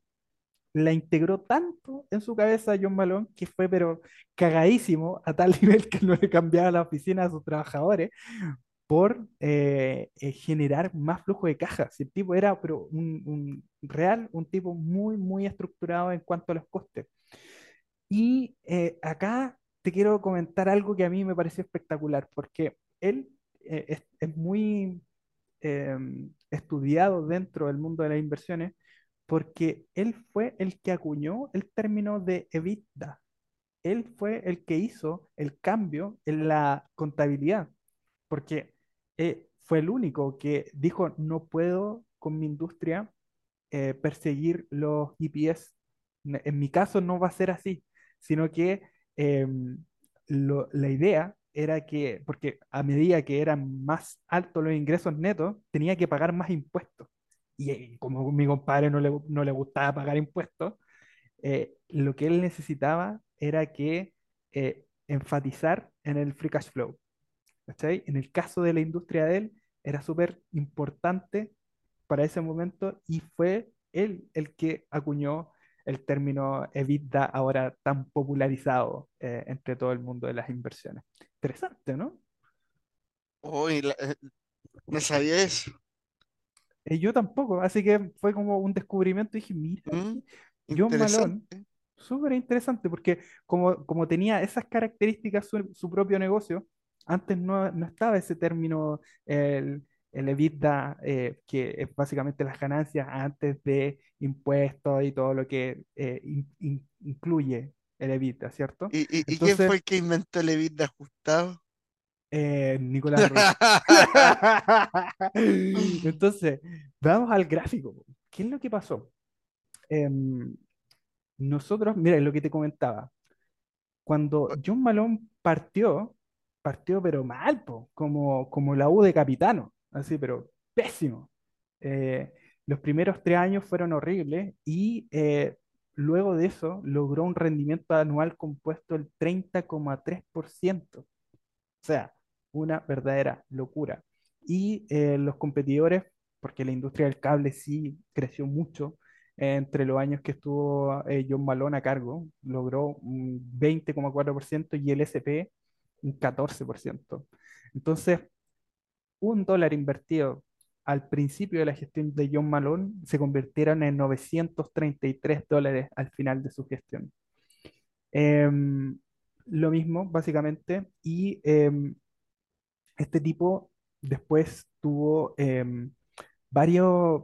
la integró tanto en su cabeza John Malone que fue pero cagadísimo a tal nivel que no le cambiaba la oficina a sus trabajadores por eh, eh, generar más flujo de caja. Si el tipo era pero un, un real, un tipo muy, muy estructurado en cuanto a los costes. Y eh, acá te quiero comentar algo que a mí me pareció espectacular, porque él es, muy eh, estudiado dentro del mundo de las inversiones, porque él fue el que acuñó el término de EBITDA. Él fue el que hizo el cambio en la contabilidad porque eh, fue el único que dijo, no puedo con mi industria eh, perseguir los EPS. Ne- En mi caso no va a ser así, sino que em, la idea era que, porque a medida que eran más altos los ingresos netos, tenía que pagar más impuestos. Y eh, como mi compadre no le, no le gustaba pagar impuestos, eh, lo que él necesitaba era que eh, enfatizar en el free cash flow. ¿cachai? En el caso de la industria de él, era súper importante para ese momento y fue él el que acuñó el término EBITDA ahora tan popularizado eh, entre todo el mundo de las inversiones. Interesante, ¿no? Uy, eh, no sabía eso. Eh, yo tampoco, así que fue como un descubrimiento dije, mira, Mm, John Malone, súper interesante porque como, como tenía esas características su, su propio negocio, antes no, no estaba ese término, el, el EBITDA, eh, que es básicamente las ganancias antes de impuestos y todo lo que eh, in- in- incluye el EBITDA, ¿cierto? ¿Y, y, y quién fue el que inventó el EBITDA ajustado? eh, Nicolás. Entonces, vamos al gráfico. ¿Qué es lo que pasó? Em, nosotros, mira, lo que te comentaba, cuando John Malone partió, partió pero mal, po, como, como la U de Capitano, así, pero pésimo. Eh, los primeros tres años fueron horribles y eh, luego de eso logró un rendimiento anual compuesto del 30,3%. O sea, una verdadera locura. Y eh, los competidores, porque la industria del cable sí creció mucho, entre los años que estuvo eh, John Malone a cargo, logró un 20,4% y el SP un 14%. Entonces, un dólar invertido al principio de la gestión de John Malone se convirtieron en 933 dólares al final de su gestión. Em, lo mismo, básicamente, y em, este tipo después tuvo em, varios,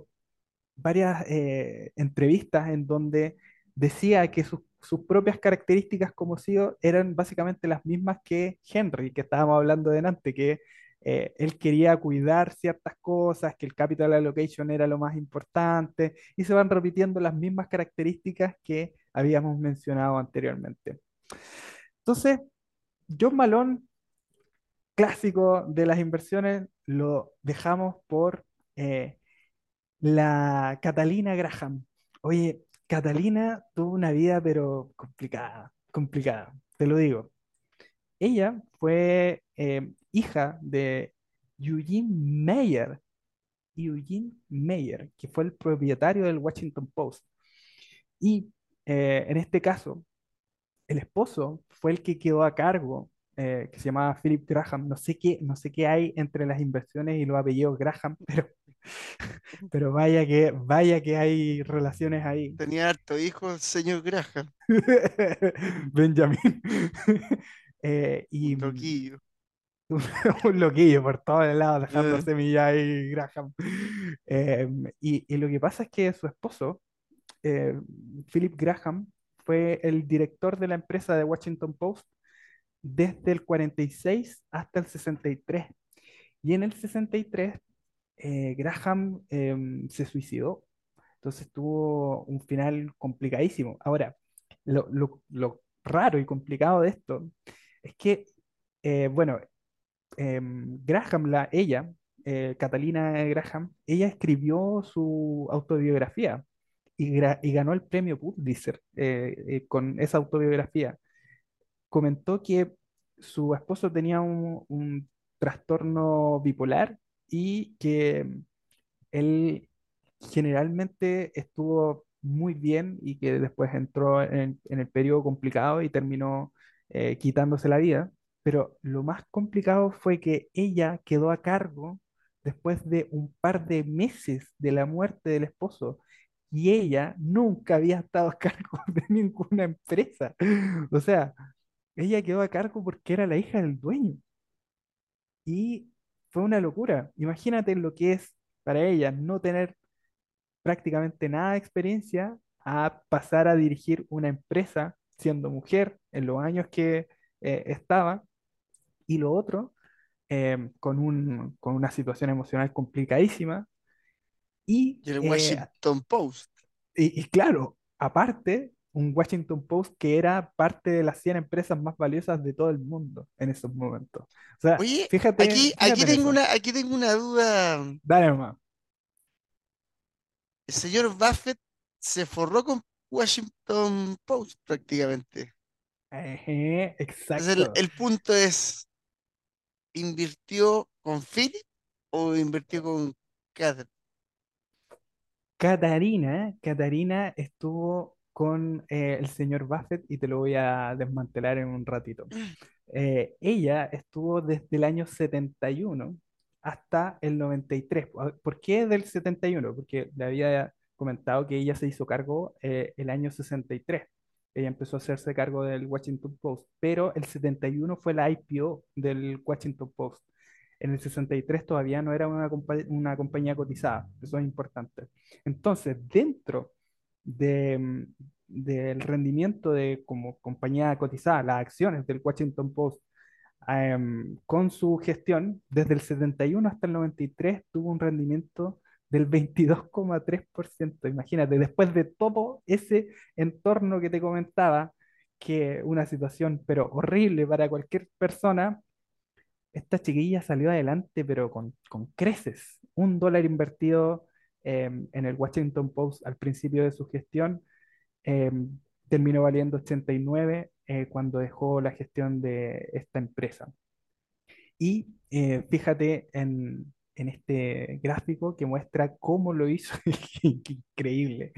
varias eh, entrevistas en donde decía que sus, propias características como CEO eran básicamente las mismas que Henry, que estábamos hablando delante, que eh, él quería cuidar ciertas cosas, que el capital allocation era lo más importante, y se van repitiendo las mismas características que habíamos mencionado anteriormente. Entonces, John Malone, clásico de las inversiones, lo dejamos por eh, la Catalina Graham. Oye, Catalina tuvo una vida, pero complicada, complicada, te lo digo. Ella fue eh, hija de Eugene Meyer, Eugene Meyer, que fue el propietario del Washington Post. Y eh, en este caso, el esposo fue el que quedó a cargo, eh, que se llamaba Philip Graham. No sé qué, no sé qué hay entre las inversiones y los apellidos Graham, pero, pero vaya que, vaya que hay relaciones ahí. Tenía harto hijo el señor Graham. Benjamin. Eh, y, un loquillo. por todos lados, dejando eh. semillas y Graham. Em, y, y, lo que pasa es que su esposo, Philip Graham, fue el director de la empresa de Washington Post desde el 46 hasta el 63. Y en el 63, eh, Graham em, se suicidó. Entonces tuvo un final complicadísimo. Ahora, lo, raro y complicado de esto es que, eh, bueno, em, Graham, la, ella, eh, Catalina Graham, ella escribió su autobiografía y, ganó el premio Pulitzer eh, eh, con esa autobiografía. Comentó que su esposo tenía un, trastorno bipolar y que él generalmente estuvo muy bien y que después entró en, el periodo complicado y terminó quitándose la vida. Pero lo más complicado fue que ella quedó a cargo después de un par de meses de la muerte del esposo y ella nunca había estado a cargo de ninguna empresa. O sea, ella quedó a cargo porque era la hija del dueño. Y fue una locura. Imagínate lo que es para ella no tener prácticamente nada de experiencia a pasar a dirigir una empresa siendo mujer en los años que eh, estaba. Y lo otro, eh, con, un, con una situación emocional complicadísima, y, el eh, Washington Post. Y, claro, aparte, un Washington Post que era parte de las 100 empresas más valiosas de todo el mundo en esos momentos. O sea, Oye, fíjate, aquí, aquí, tengo una, aquí tengo una duda. Dale, mamá. El señor Buffett se forró con Washington Post prácticamente. exacto. el, el, punto es, ¿invirtió con Philip o invirtió con Catherine? Catarina, Catarina estuvo con eh, el señor Buffett y te lo voy a desmantelar en un ratito. Eh, ella estuvo desde el año 71 hasta el 93. ¿Por qué del 71? Porque le había comentado que ella se hizo cargo eh, el año 63. Ella empezó a hacerse cargo del Washington Post, pero el 71 fue la IPO del Washington Post. En el 63 todavía no era una, una compañía cotizada, eso es importante. Entonces, dentro de, mm, del rendimiento de como compañía cotizada, las acciones del Washington Post, em, con su gestión, desde el 71 hasta el 93 tuvo un rendimiento del 22,3%. Imagínate, después de todo ese entorno que te comentaba, que una situación pero horrible para cualquier persona, esta chiquilla salió adelante, pero con, creces. Un dólar invertido em, en el Washington Post al principio de su gestión em, terminó valiendo 89 eh, cuando dejó la gestión de esta empresa. Y eh, fíjate en, en este gráfico que muestra cómo lo hizo, increíble,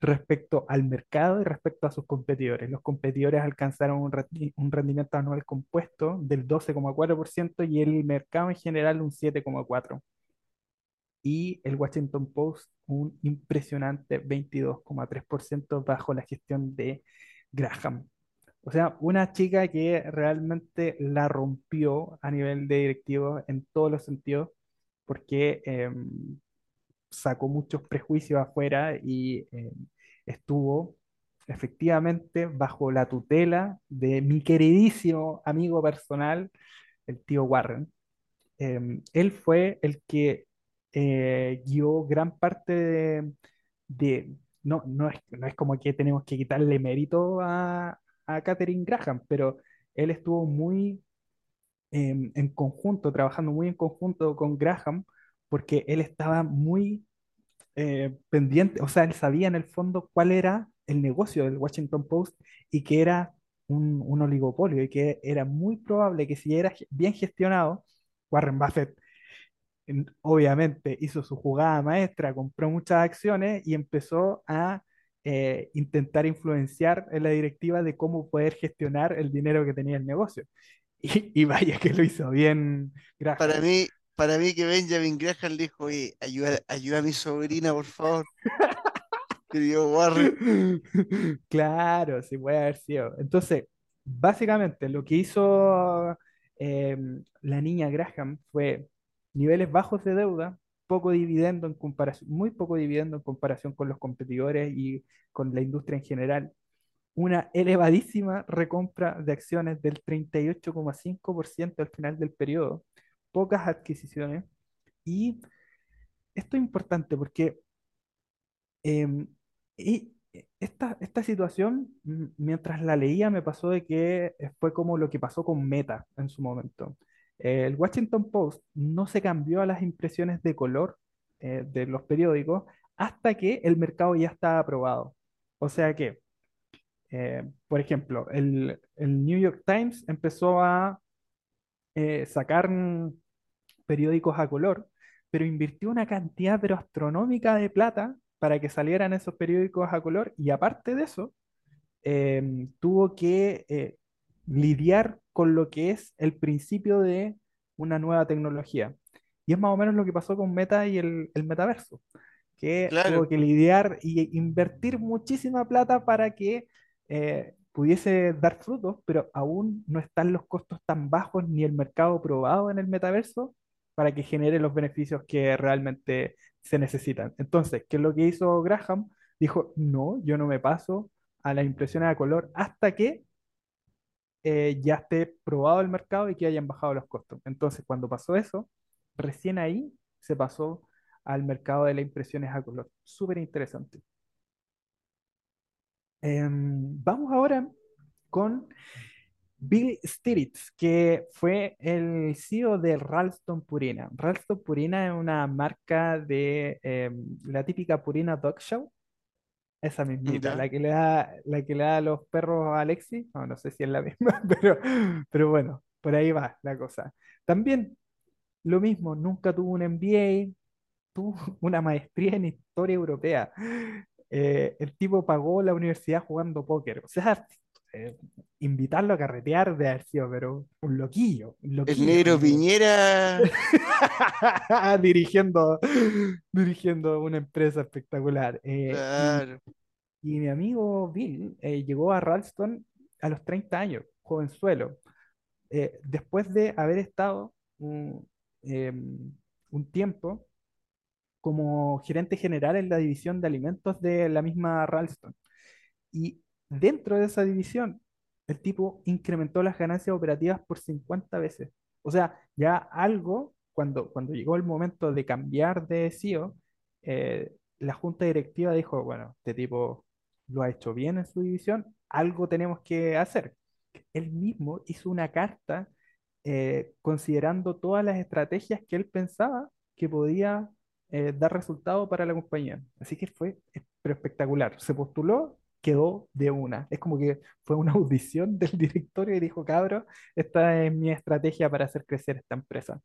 respecto al mercado y respecto a sus competidores. Los competidores alcanzaron un, rendimiento anual compuesto del 12,4% y el mercado en general un 7,4%. Y el Washington Post un impresionante 22,3% bajo la gestión de Graham. O sea, una chica que realmente la rompió a nivel de directivo en todos los sentidos porque em, sacó muchos prejuicios afuera y em, estuvo efectivamente bajo la tutela de mi queridísimo amigo personal, el tío Warren. Em, él fue el que eh, guió gran parte de, no, no, es, no es como que tenemos que quitarle mérito a, a Catherine Graham, pero él estuvo muy en, conjunto, trabajando muy en conjunto con Graham, porque él estaba muy eh, pendiente, o sea, él sabía en el fondo cuál era el negocio del Washington Post y que era un, oligopolio y que era muy probable que si era bien gestionado, Warren Buffett obviamente hizo su jugada maestra, compró muchas acciones y empezó a eh, intentar influenciar en la directiva de cómo poder gestionar el dinero que tenía el negocio. Y, vaya que lo hizo bien Graham. Para mí, para mí que Benjamin Graham le dijo, ayuda, ayuda a mi sobrina, por favor. Warren. Claro, sí puede haber sido. Entonces, básicamente lo que hizo em, la niña Graham fue niveles bajos de deuda, poco dividendo en comparación, muy poco dividendo en comparación con los competidores y con la industria en general, una elevadísima recompra de acciones del 38,5% al final del periodo, pocas adquisiciones. Y esto es importante porque em, y esta, esta situación, mientras la leía, me pasó de que fue como lo que pasó con Meta en su momento. El Washington Post no se cambió a las impresiones de color eh, de los periódicos hasta que el mercado ya estaba aprobado. O sea que eh, por ejemplo, el, New York Times empezó a eh, sacar periódicos a color, pero invirtió una cantidad pero astronómica de plata para que salieran esos periódicos a color y aparte de eso, em, tuvo que eh, lidiar con lo que es el principio de una nueva tecnología. Y es más o menos lo que pasó con Meta y el, el metaverso, que tuvo que lidiar y invertir muchísima plata para que eh, pudiese dar frutos, pero aún no están los costos tan bajos ni el mercado probado en el metaverso para que genere los beneficios que realmente se necesitan. Entonces, ¿qué es lo que hizo Graham? Dijo, no, yo no me paso a las impresiones a color hasta que eh, ya esté probado el mercado y que hayan bajado los costos. Entonces, cuando pasó eso, recién ahí se pasó al mercado de las impresiones a color. Súper interesante. Em, vamos ahora con Bill Stiritz, que fue el CEO de Ralston Purina. Ralston Purina es una marca de em, la típica Purina Dog Show. Esa mismita, la que le da, la que le da a los perros a Alexi. No, no sé si es la misma, pero, pero bueno, por ahí va la cosa. También lo mismo, nunca tuvo un MBA, tuvo una maestría en historia europea. Eh, el tipo pagó la universidad jugando póker. O sea, eh, invitarlo a carretear de haber sido, pero un loquillo. el negro Piñera dirigiendo, dirigiendo una empresa espectacular. Eh, y, mi amigo Bill llegó a Ralston a los 30 años, jovenzuelo, después de haber estado un, em, un tiempo como gerente general en la división de alimentos de la misma Ralston. Y dentro de esa división, el tipo incrementó las ganancias operativas por 50 veces. O sea, ya algo, cuando, cuando llegó el momento de cambiar de CEO, eh, la junta directiva dijo, bueno, este tipo lo ha hecho bien en su división, algo tenemos que hacer. Él mismo hizo una carta eh, considerando todas las estrategias que él pensaba que podía eh, dar resultado para la compañía. Así que fue espectacular. Se postuló, quedó de una. Es como que fue una audición del directorio y dijo, cabro, esta es mi estrategia para hacer crecer esta empresa.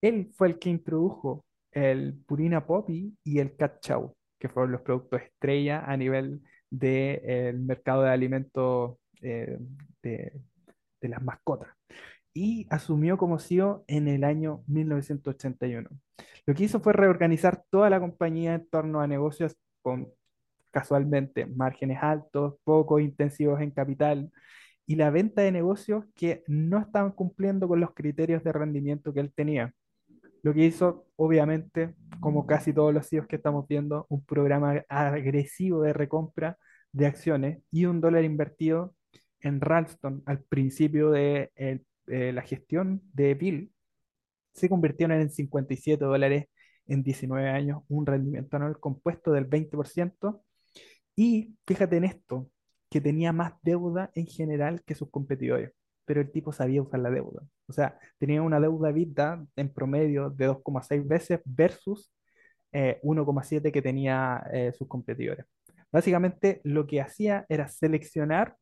Él fue el que introdujo el Purina Poppy y el Cat Chow, que fueron los productos estrella a nivel del mercado de alimentos eh, de, de las mascotas y asumió como CEO en el año 1981. Lo que hizo fue reorganizar toda la compañía en torno a negocios con casualmente márgenes altos, poco intensivos en capital y la venta de negocios que no estaban cumpliendo con los criterios de rendimiento que él tenía. Lo que hizo, obviamente, como casi todos los CEOs que estamos viendo, un programa agresivo de recompra de acciones y un dólar invertido en Ralston al principio de eh, la gestión de Bill se convirtieron en 57 dólares en 19 años, un rendimiento anual compuesto del 20%. Y fíjate en esto, que tenía más deuda en general que sus competidores, pero el tipo sabía usar la deuda. O sea, tenía una deuda EBITDA en promedio de 2,6 veces versus 1,7 eh, que tenía eh, sus competidores. Básicamente lo que hacía era seleccionar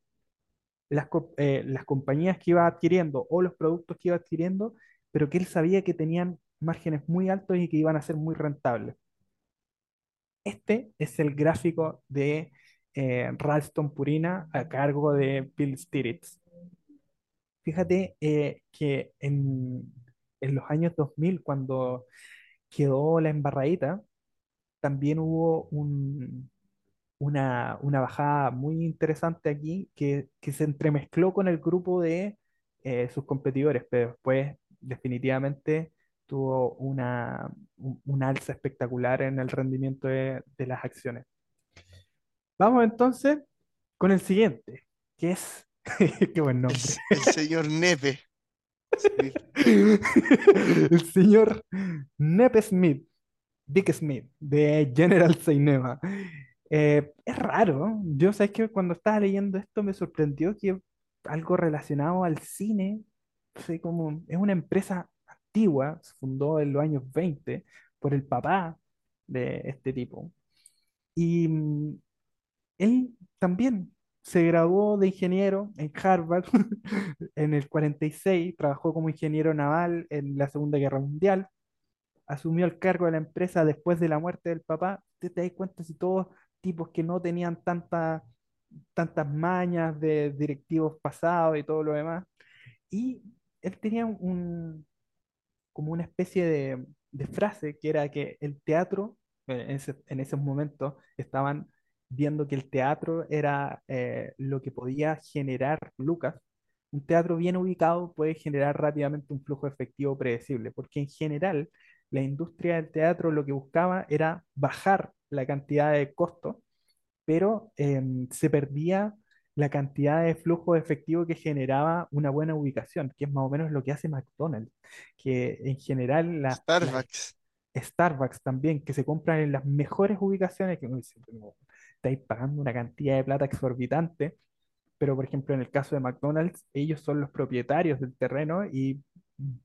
las, eh, las compañías que iba adquiriendo o los productos que iba adquiriendo, pero que él sabía que tenían márgenes muy altos y que iban a ser muy rentables. Este es el gráfico de eh, Ralston Purina a cargo de Bill Stiritz. Fíjate eh, que en, en, los años 2000, cuando quedó la embarradita, también hubo un, una, una, bajada muy interesante aquí que, que, se entremezcló con el grupo de eh, sus competidores, pero después definitivamente tuvo una, un, alza espectacular en el rendimiento de, de, las acciones. Vamos entonces con el siguiente, que es... Qué buen nombre. El, el señor Nepe. el señor Nepe Smith, Dick Smith, de General Cinema. Eh, es raro, yo sé que cuando estaba leyendo esto me sorprendió que algo relacionado al cine, sé como, es una empresa antigua, se fundó en los años 20 por el papá de este tipo. Y mm, él también se graduó de ingeniero en Harvard en el 46, trabajó como ingeniero naval en la Segunda Guerra Mundial, asumió el cargo de la empresa después de la muerte del papá. ¿Te, te das cuenta si todos tipos que no tenían tanta, tantas mañas de directivos pasados y todo lo demás. Y él tenía un, como una especie de, de frase que era que el teatro, eh, en, ese, en esos momentos estaban viendo que el teatro era eh, lo que podía generar Lucas. Un teatro bien ubicado puede generar rápidamente un flujo efectivo predecible, porque en general la industria del teatro lo que buscaba era bajar la cantidad de costo, pero em, se perdía la cantidad de flujo efectivo que generaba una buena ubicación, que es más o menos lo que hace McDonald's, que en general la, Starbucks. Starbucks también, que se compran en las mejores ubicaciones, que estáis pagando una cantidad de plata exorbitante, pero por ejemplo en el caso de McDonald's, ellos son los propietarios del terreno y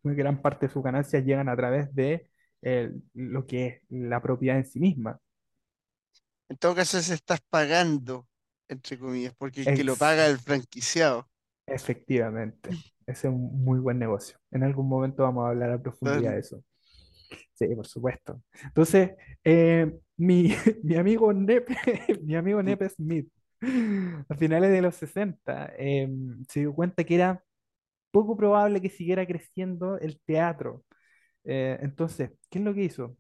muy gran parte de sus ganancias llegan a través de lo que es la propiedad en sí misma. En todo caso, se estás pagando, entre comillas, porque el que lo paga el franquiciado. Efectivamente, ese es un muy buen negocio. En algún momento vamos a hablar a profundidad de eso. Sí, por supuesto. Entonces, eh, mi, mi, amigo Nepe, mi amigo. Nepe Smith, a finales de los 60, em, se dio cuenta que era poco probable que siguiera creciendo el teatro. Eh, entonces, ¿qué es lo que hizo?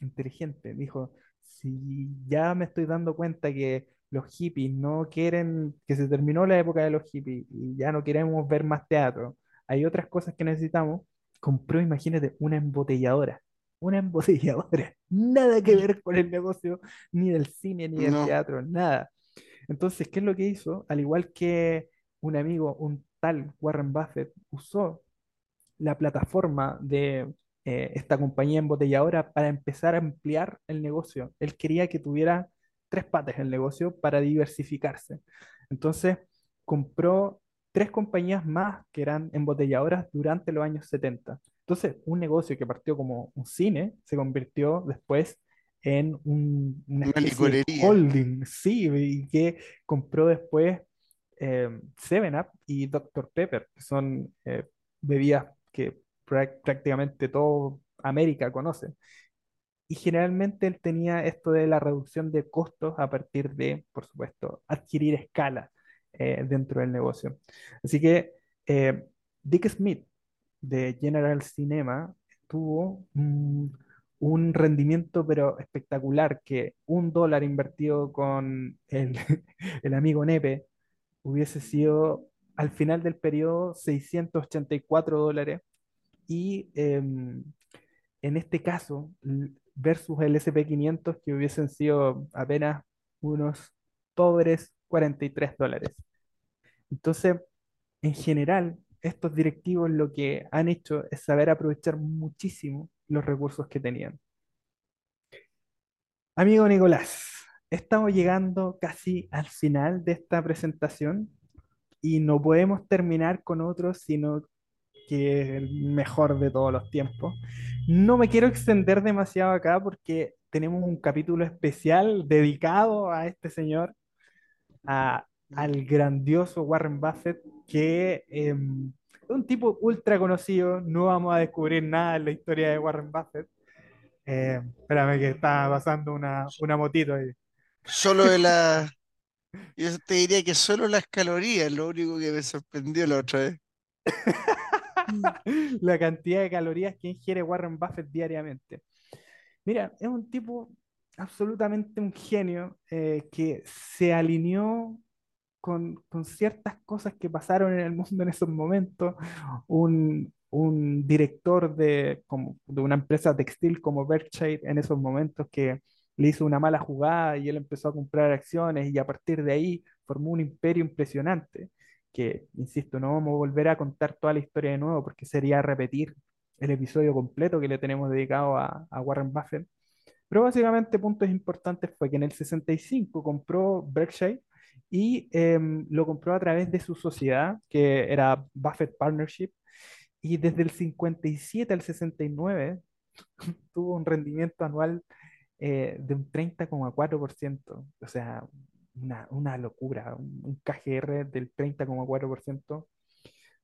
Inteligente, dijo, si ya me estoy dando cuenta que los hippies no quieren, que se terminó la época de los hippies y ya no queremos ver más teatro, hay otras cosas que necesitamos, compró, imagínate, una embotelladora. Una embotelladora. Nada que ver con el negocio, ni del cine, ni del teatro, nada. Entonces, ¿qué es lo que hizo? Al igual que un amigo, un tal Warren Buffett, usó la plataforma de eh, esta compañía embotelladora para empezar a ampliar el negocio. Él quería que tuviera tres patas el negocio para diversificarse. Entonces, compró tres compañías más que eran embotelladoras durante los años 70. Entonces, un negocio que partió como un cine se convirtió después en un, una, holding, sí, y que compró después eh, Seven Up y Dr. Pepper, que son eh, bebidas que prácticamente todo América conoce. Y generalmente él tenía esto de la reducción de costos a partir de, por supuesto, adquirir escala eh, dentro del negocio. Así que eh, Dick Smith de General Cinema tuvo un rendimiento pero espectacular que un dólar invertido con el, el amigo Nepe hubiese sido al final del periodo 684 dólares y em, en este caso versus el SP500 que hubiesen sido apenas unos pobres 43 dólares. Entonces, en general, estos directivos lo que han hecho es saber aprovechar muchísimo los recursos que tenían. Amigo Nicolás, estamos llegando casi al final de esta presentación y no podemos terminar con otro, sino que el mejor de todos los tiempos. No me quiero extender demasiado acá porque tenemos un capítulo especial dedicado a este señor, al grandioso Warren Buffett, que em, es un tipo ultra conocido, no vamos a descubrir nada en la historia de Warren Buffett. Eh, espérame que está pasando una, una motito ahí. Solo de la... Yo te diría que solo las calorías, lo único que me sorprendió la otra vez. la cantidad de calorías que ingiere Warren Buffett diariamente. Mira, es un tipo absolutamente un genio eh, que se alineó con, con, ciertas cosas que pasaron en el mundo en esos momentos. Un, un director de, como, de una empresa textil como Berkshire en esos momentos que le hizo una mala jugada y él empezó a comprar acciones y a partir de ahí formó un imperio impresionante que, insisto, no vamos a volver a contar toda la historia de nuevo porque sería repetir el episodio completo que le tenemos dedicado a, a Warren Buffett. Pero básicamente puntos importantes fue que en el 65 compró Berkshire y em, lo compró a través de su sociedad, que era Buffett Partnership, y desde el 57 al 69 tuvo un rendimiento anual eh, de un 30,4%, o sea, una, una locura, un, KGR del 30,4%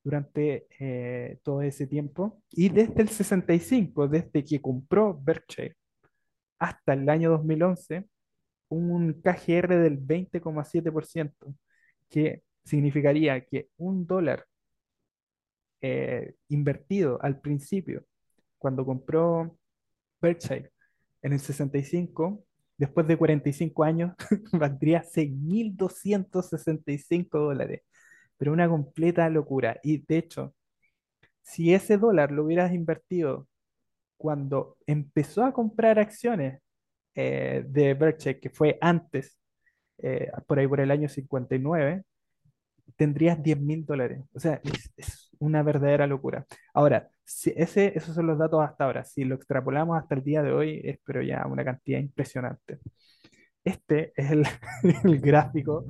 durante eh, todo ese tiempo. Y desde el 65, desde que compró Berkshire hasta el año 2011, un KGR del 20,7%, que significaría que un dólar eh, invertido al principio, cuando compró Berkshire en el 65, después de 45 años, valdría 6.265 dólares. Pero una completa locura. Y de hecho, si ese dólar lo hubieras invertido cuando empezó a comprar acciones eh, de Berkshire, que fue antes, eh, por ahí por el año 59, tendrías 10 mil dólares. O sea, es, una verdadera locura. Ahora, si ese, esos son los datos hasta ahora. Si lo extrapolamos hasta el día de hoy, es pero ya una cantidad impresionante. Este es el, gráfico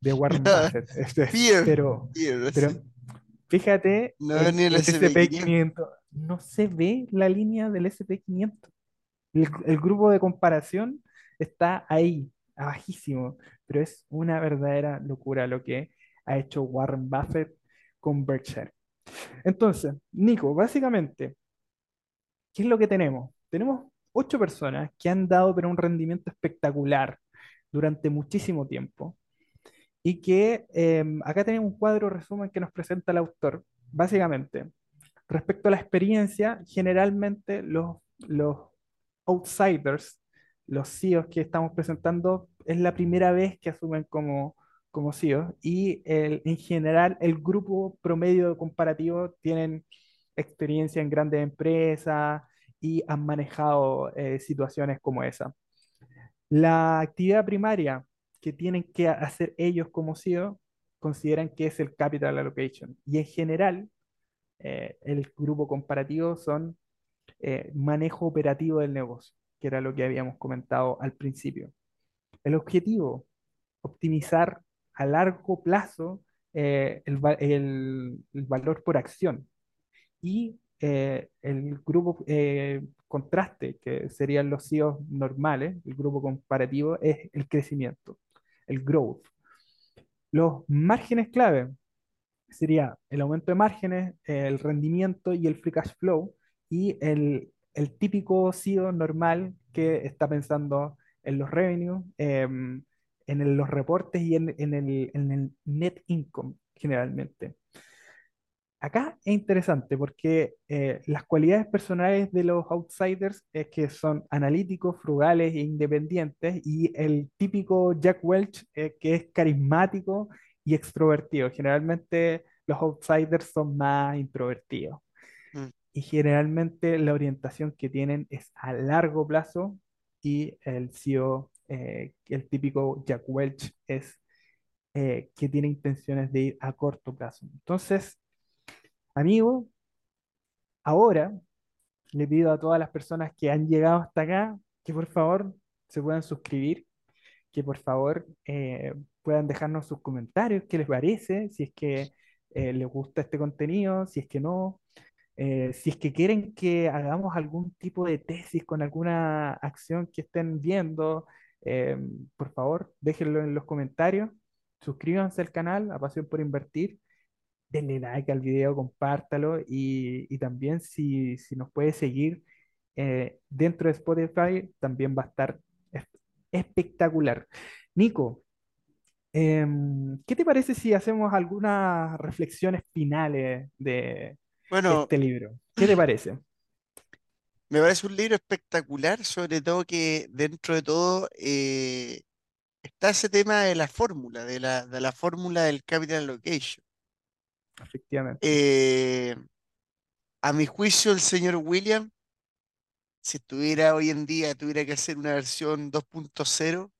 de Warren Buffett. Este pero, pero fíjate, no, el, el SP500 no se ve la línea del SP500. El, el grupo de comparación está ahí, bajísimo, pero es una verdadera locura lo que ha hecho Warren Buffett con Berkshire. Entonces, Nico, básicamente, ¿qué es lo que tenemos? Tenemos ocho personas que han dado pero un rendimiento espectacular durante muchísimo tiempo y que em, acá tenemos un cuadro resumen que nos presenta el autor. Básicamente, respecto a la experiencia, generalmente los, los outsiders, los CEOs que estamos presentando, es la primera vez que asumen como como CEOs y el, en general el grupo promedio comparativo tienen experiencia en grandes empresas y han manejado eh, situaciones como esa. La actividad primaria que tienen que hacer ellos como CEO consideran que es el capital allocation y en general eh, el grupo comparativo son eh, manejo operativo del negocio, que era lo que habíamos comentado al principio. El objetivo, optimizar a largo plazo eh, el, valor por acción. Y eh, el grupo eh, contraste, que serían los CEOs normales, el grupo comparativo, es el crecimiento, el growth. Los márgenes clave sería el aumento de márgenes, el rendimiento y el free cash flow, y el el típico CEO normal que está pensando en los revenues, en los reportes y en, en el, en el net income generalmente. Acá es interesante porque eh, las cualidades personales de los outsiders es que son analíticos, frugales e independientes y el típico Jack Welch eh, que es carismático y extrovertido. Generalmente los outsiders son más introvertidos Mm. y generalmente la orientación que tienen es a largo plazo y el CEO, eh, el típico Jack Welch es eh, que tiene intenciones de ir a corto plazo. Entonces, amigo, ahora le pido a todas las personas que han llegado hasta acá que por favor se puedan suscribir, que por favor eh, puedan dejarnos sus comentarios, qué les parece, si es que les gusta este contenido, si es que no, si es que quieren que hagamos algún tipo de tesis con alguna acción que estén viendo, eh, por favor, déjenlo en los comentarios. Suscríbanse al canal, a Pasión por Invertir. Denle like al video, compártalo y, y también si, si nos puede seguir eh, dentro de Spotify, también va a estar es- espectacular. Nico, em, ¿qué te parece si hacemos algunas reflexiones finales de Bueno, este libro? ¿Qué te parece? Me parece un libro espectacular, sobre todo que dentro de todo eh, está ese tema de la fórmula, de la, de la fórmula del capital allocation. Efectivamente, Eh, a mi juicio, el señor William, si estuviera hoy en día, tuviera que hacer una versión 2.0,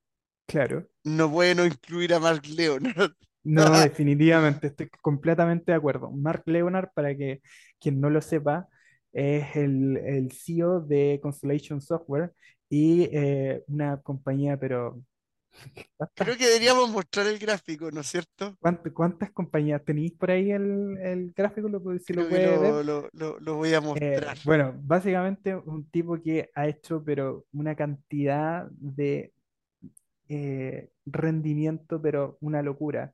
claro. no puede no incluir a Mark Leonard. No, definitivamente, estoy completamente de acuerdo. Mark Leonard, para que quien no lo sepa, es el, el CEO de Constellation Software y eh, una compañía, pero ¿cuántas, Creo que deberíamos mostrar el gráfico, ¿no es cierto? cuánt- cuántas compañías tenéis por ahí el, el gráfico? Lo, si lo Creo puede ver. lo, lo- lo- voy a Eh, mostrar. bueno, básicamente un tipo que ha hecho, pero una cantidad de eh, rendimiento, pero una locura.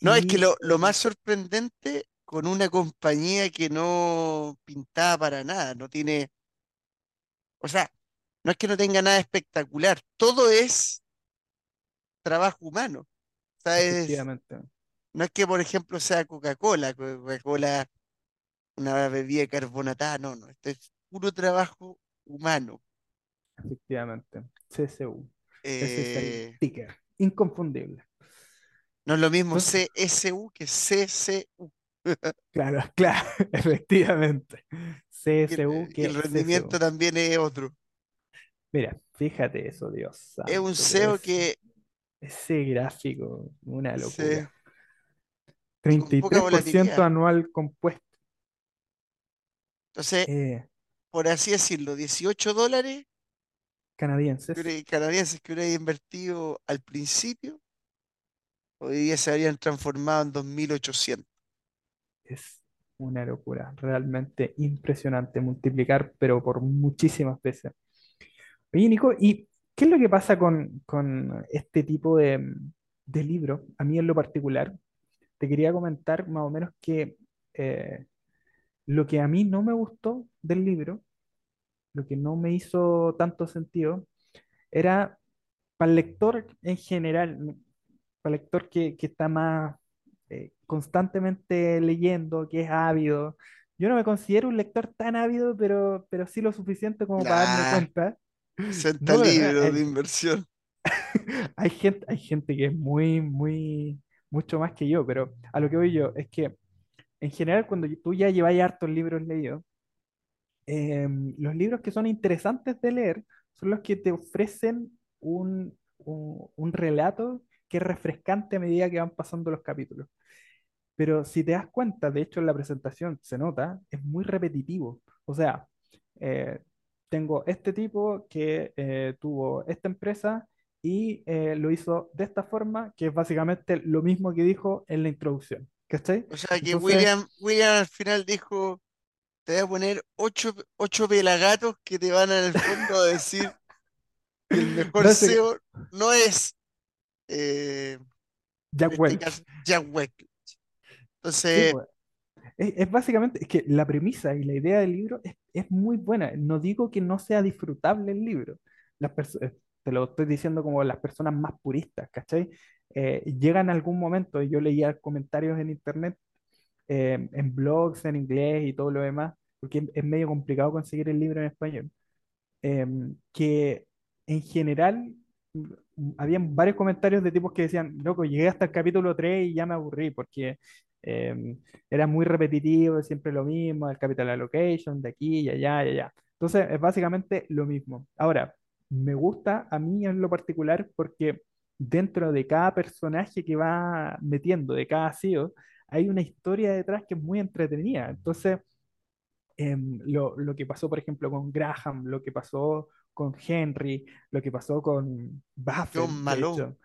No, es que lo, lo más sorprendente con una compañía que no pintaba para nada, no tiene, o sea, no es que no tenga nada espectacular, todo es trabajo humano. Efectivamente. no es que, por ejemplo, sea Coca-Cola, Co- Coca-Cola, una bebida carbonatada, no, no, esto es puro trabajo humano. Efectivamente, CSU. Es Eh, ticker, inconfundible. no es lo mismo CSU que CCU. Claro, claro, efectivamente. CSU y que el rendimiento CSU. también es otro. Mira, fíjate eso, Dios Es un SEO que ese gráfico, una se, locura. poca 33% volatilidad. anual compuesto. Entonces, eh, por así decirlo, 18 dólares que canadienses. hubiera- canadienses que hubiera invertido al principio, hoy día se habrían transformado en 2.800. Es una locura, realmente impresionante multiplicar, pero por muchísimas veces. Oye, Nico, ¿y qué es lo que pasa con, con este tipo de, de libros? A mí en lo particular, te quería comentar más o menos que eh, lo que a mí no me gustó del libro, lo que no me hizo tanto sentido, era para el lector en general, para el lector que, que está más eh, constantemente leyendo, que es ávido. Yo no me considero un lector tan ávido, pero, pero sí lo suficiente como para darme cuenta. 60 No, libros de inversión. hay gente, hay gente que es muy, muy, mucho más que yo, pero a lo que voy yo es que en general cuando tú ya llevas hartos libros leídos, em, los libros que son interesantes de leer son los que te ofrecen un, un, un relato que es refrescante a medida que van pasando los capítulos. Pero si te das cuenta, de hecho en la presentación se nota, es muy repetitivo. O sea, eh, tengo este tipo que eh, tuvo esta empresa y eh, lo hizo de esta forma, que es básicamente lo mismo que dijo en la introducción. ¿Cachai? O sea que Entonces, William, William al final dijo, te voy a poner ocho, ocho pelagatos que te van en el fondo a decir que el mejor básica- SEO no es, eh, Jack este Welch. Jack Welch. Sí, Entonces, pues, es, es básicamente, es que la premisa y la idea del libro es, es muy buena. No digo que no sea disfrutable el libro. Las eh, te lo estoy diciendo como las personas más puristas, ¿cachai? Eh, llegan a algún momento, y yo leía comentarios en internet, eh, en blogs en inglés y todo lo demás, porque es medio complicado conseguir el libro en español, em, que en general habían varios comentarios de tipos que decían, loco, llegué hasta el capítulo 3 y ya me aburrí porque em, era muy repetitivo, siempre lo mismo, el capital allocation, de aquí y allá y allá. Entonces, es básicamente lo mismo. Ahora, me gusta a mí en lo particular porque dentro de cada personaje que va metiendo, de cada CEO, hay una historia detrás que es muy entretenida. Entonces, em, lo, lo, que pasó, por ejemplo, con Graham, lo que pasó con Henry, lo que pasó con Buffett, John Malone.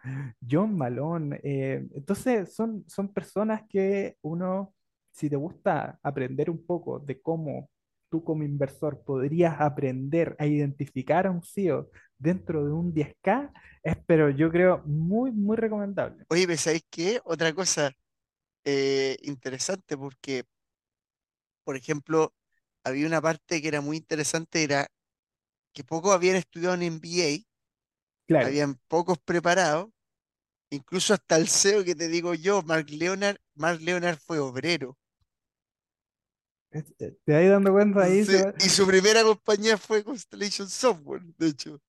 John Malone. Eh, entonces, son, son personas que uno, si te gusta aprender un poco de cómo tú como inversor podrías aprender a identificar a un CEO dentro de un 10K, es, pero yo creo muy, muy recomendable. Oye, ¿sabéis qué? Otra cosa eh, interesante, porque, por ejemplo, había una parte que era muy interesante, era que pocos habían estudiado en MBA, Claro. habían pocos preparados, incluso hasta el CEO que te digo yo, Mark Leonard, Mark Leonard fue obrero. Eh, te vas dando cuenta ahí. Sí, y su primera compañía fue Constellation Software, de hecho.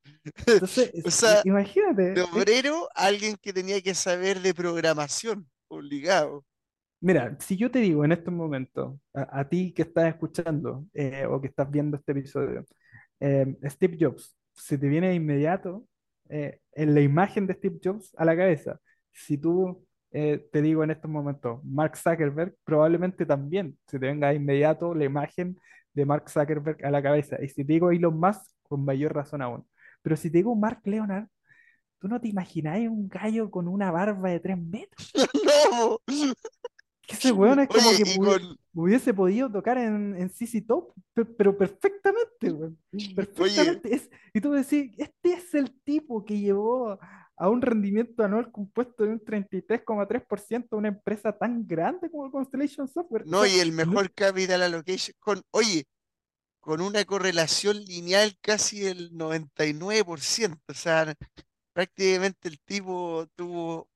Entonces, O sea, imagínate. De obrero, alguien que tenía que saber de programación, obligado. Mira, si yo te digo en estos momentos, a, a ti que estás escuchando eh, o que estás viendo este episodio, eh, Steve Jobs, se te viene de inmediato eh, en la imagen de Steve Jobs a la cabeza. Si tú eh, te digo en estos momentos Mark Zuckerberg, probablemente también se te venga de inmediato la imagen de Mark Zuckerberg a la cabeza. Y si te digo Elon Musk, con mayor razón aún. Pero si te digo Mark Leonard, tú no te imagináis un gallo con una barba de tres metros. No, ese weón es como Oye, que con- hubiese podido tocar en, en CC Top, pe- pero perfectamente, weón. Perfectamente. Es, y tú decís, este es el tipo que llevó a un rendimiento anual compuesto de un 33,3% una empresa tan grande como Constellation Software. No, y el mejor capital allocation, con, oye, con una correlación lineal casi del 99%, o sea, prácticamente el tipo tuvo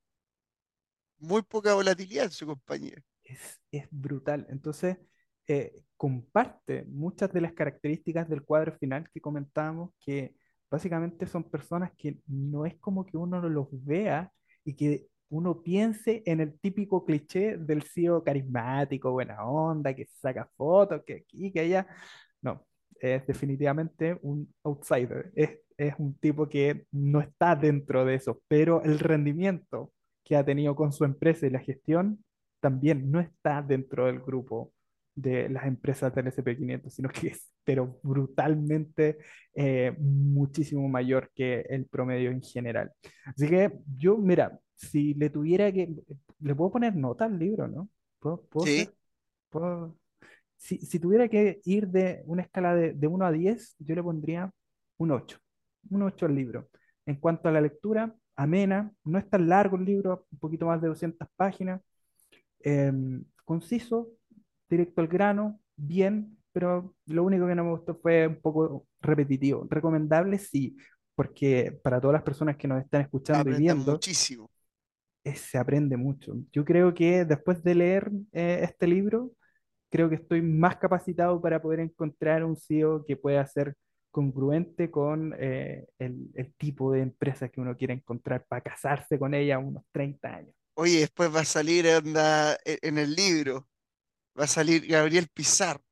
muy poca volatilidad en su compañía. es, es brutal. Entonces, eh, comparte muchas de las características del cuadro final que comentábamos, que básicamente son personas que no es como que uno los vea y que uno piense en el típico cliché del CEO carismático, buena onda, que saca fotos, que aquí, que allá. No, es definitivamente un outsider. Es, es un tipo que no está dentro de eso, pero el rendimiento que ha tenido con su empresa y la gestión también no está dentro del grupo de las empresas del SP500, sino que es, pero brutalmente eh, muchísimo mayor que el promedio en general. Así que yo, mira, si le tuviera que, le puedo poner nota al libro, ¿no? ¿Puedo, puedo Sí. puedo- si, si tuviera que ir de una escala de, de 1 a 10, yo le pondría un 8, un 8 al libro. En cuanto a la lectura, amena, no es tan largo el libro, un poquito más de 200 páginas, em, conciso, directo al grano, bien, pero lo único que no me gustó fue un poco repetitivo. Recomendable, sí, porque para todas las personas que nos están escuchando y viendo, muchísimo. eh, se aprende mucho. Yo creo que después de leer eh, este libro, creo que estoy más capacitado para poder encontrar un CEO que pueda ser congruente con eh, el, el tipo de empresa que uno quiere encontrar para casarse con ella a unos 30 años. Oye, después va a salir onda, e- en el libro, va a salir Gabriel Pizarro,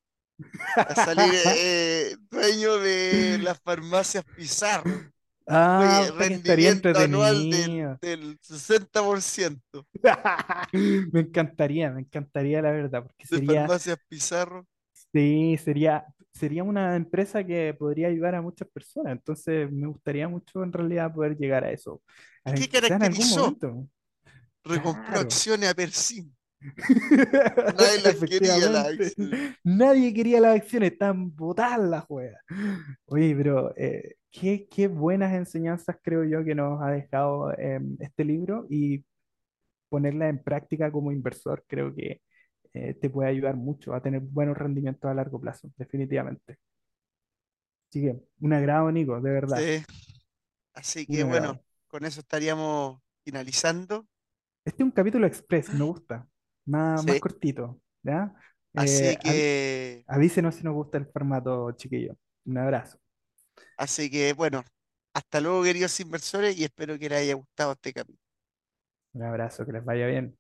va a salir eh, dueño de las farmacias Pizarro. Ah, Oye, rendimiento anual del 60% Me encantaría, me encantaría la verdad, porque de sería, farmacias Pizarro. sí, sería, sería una empresa que podría ayudar a muchas personas. Entonces, me gustaría mucho en realidad poder llegar a eso. ¿Y A- qué caracterizó? Recompró Claro. acciones a Persim. Nadie las quería las acciones. Nadie quería las acciones, tan botadas las juegas. Oye, pero eh, qué, qué buenas enseñanzas creo yo que nos ha dejado em, este libro y ponerla en práctica como inversor creo que eh, te puede ayudar mucho a tener buenos rendimientos a largo plazo, definitivamente. Así que un agrado, Nico, de verdad. Sí. Así que bueno, con eso estaríamos finalizando. Este es un capítulo express, me gusta. Más, más cortito, ¿ya? Así Eh, que, avísenos si nos gusta el formato, chiquillo. Un abrazo. así que bueno, hasta luego, queridos inversores, y espero que les haya gustado este capítulo. Un abrazo, que les vaya bien.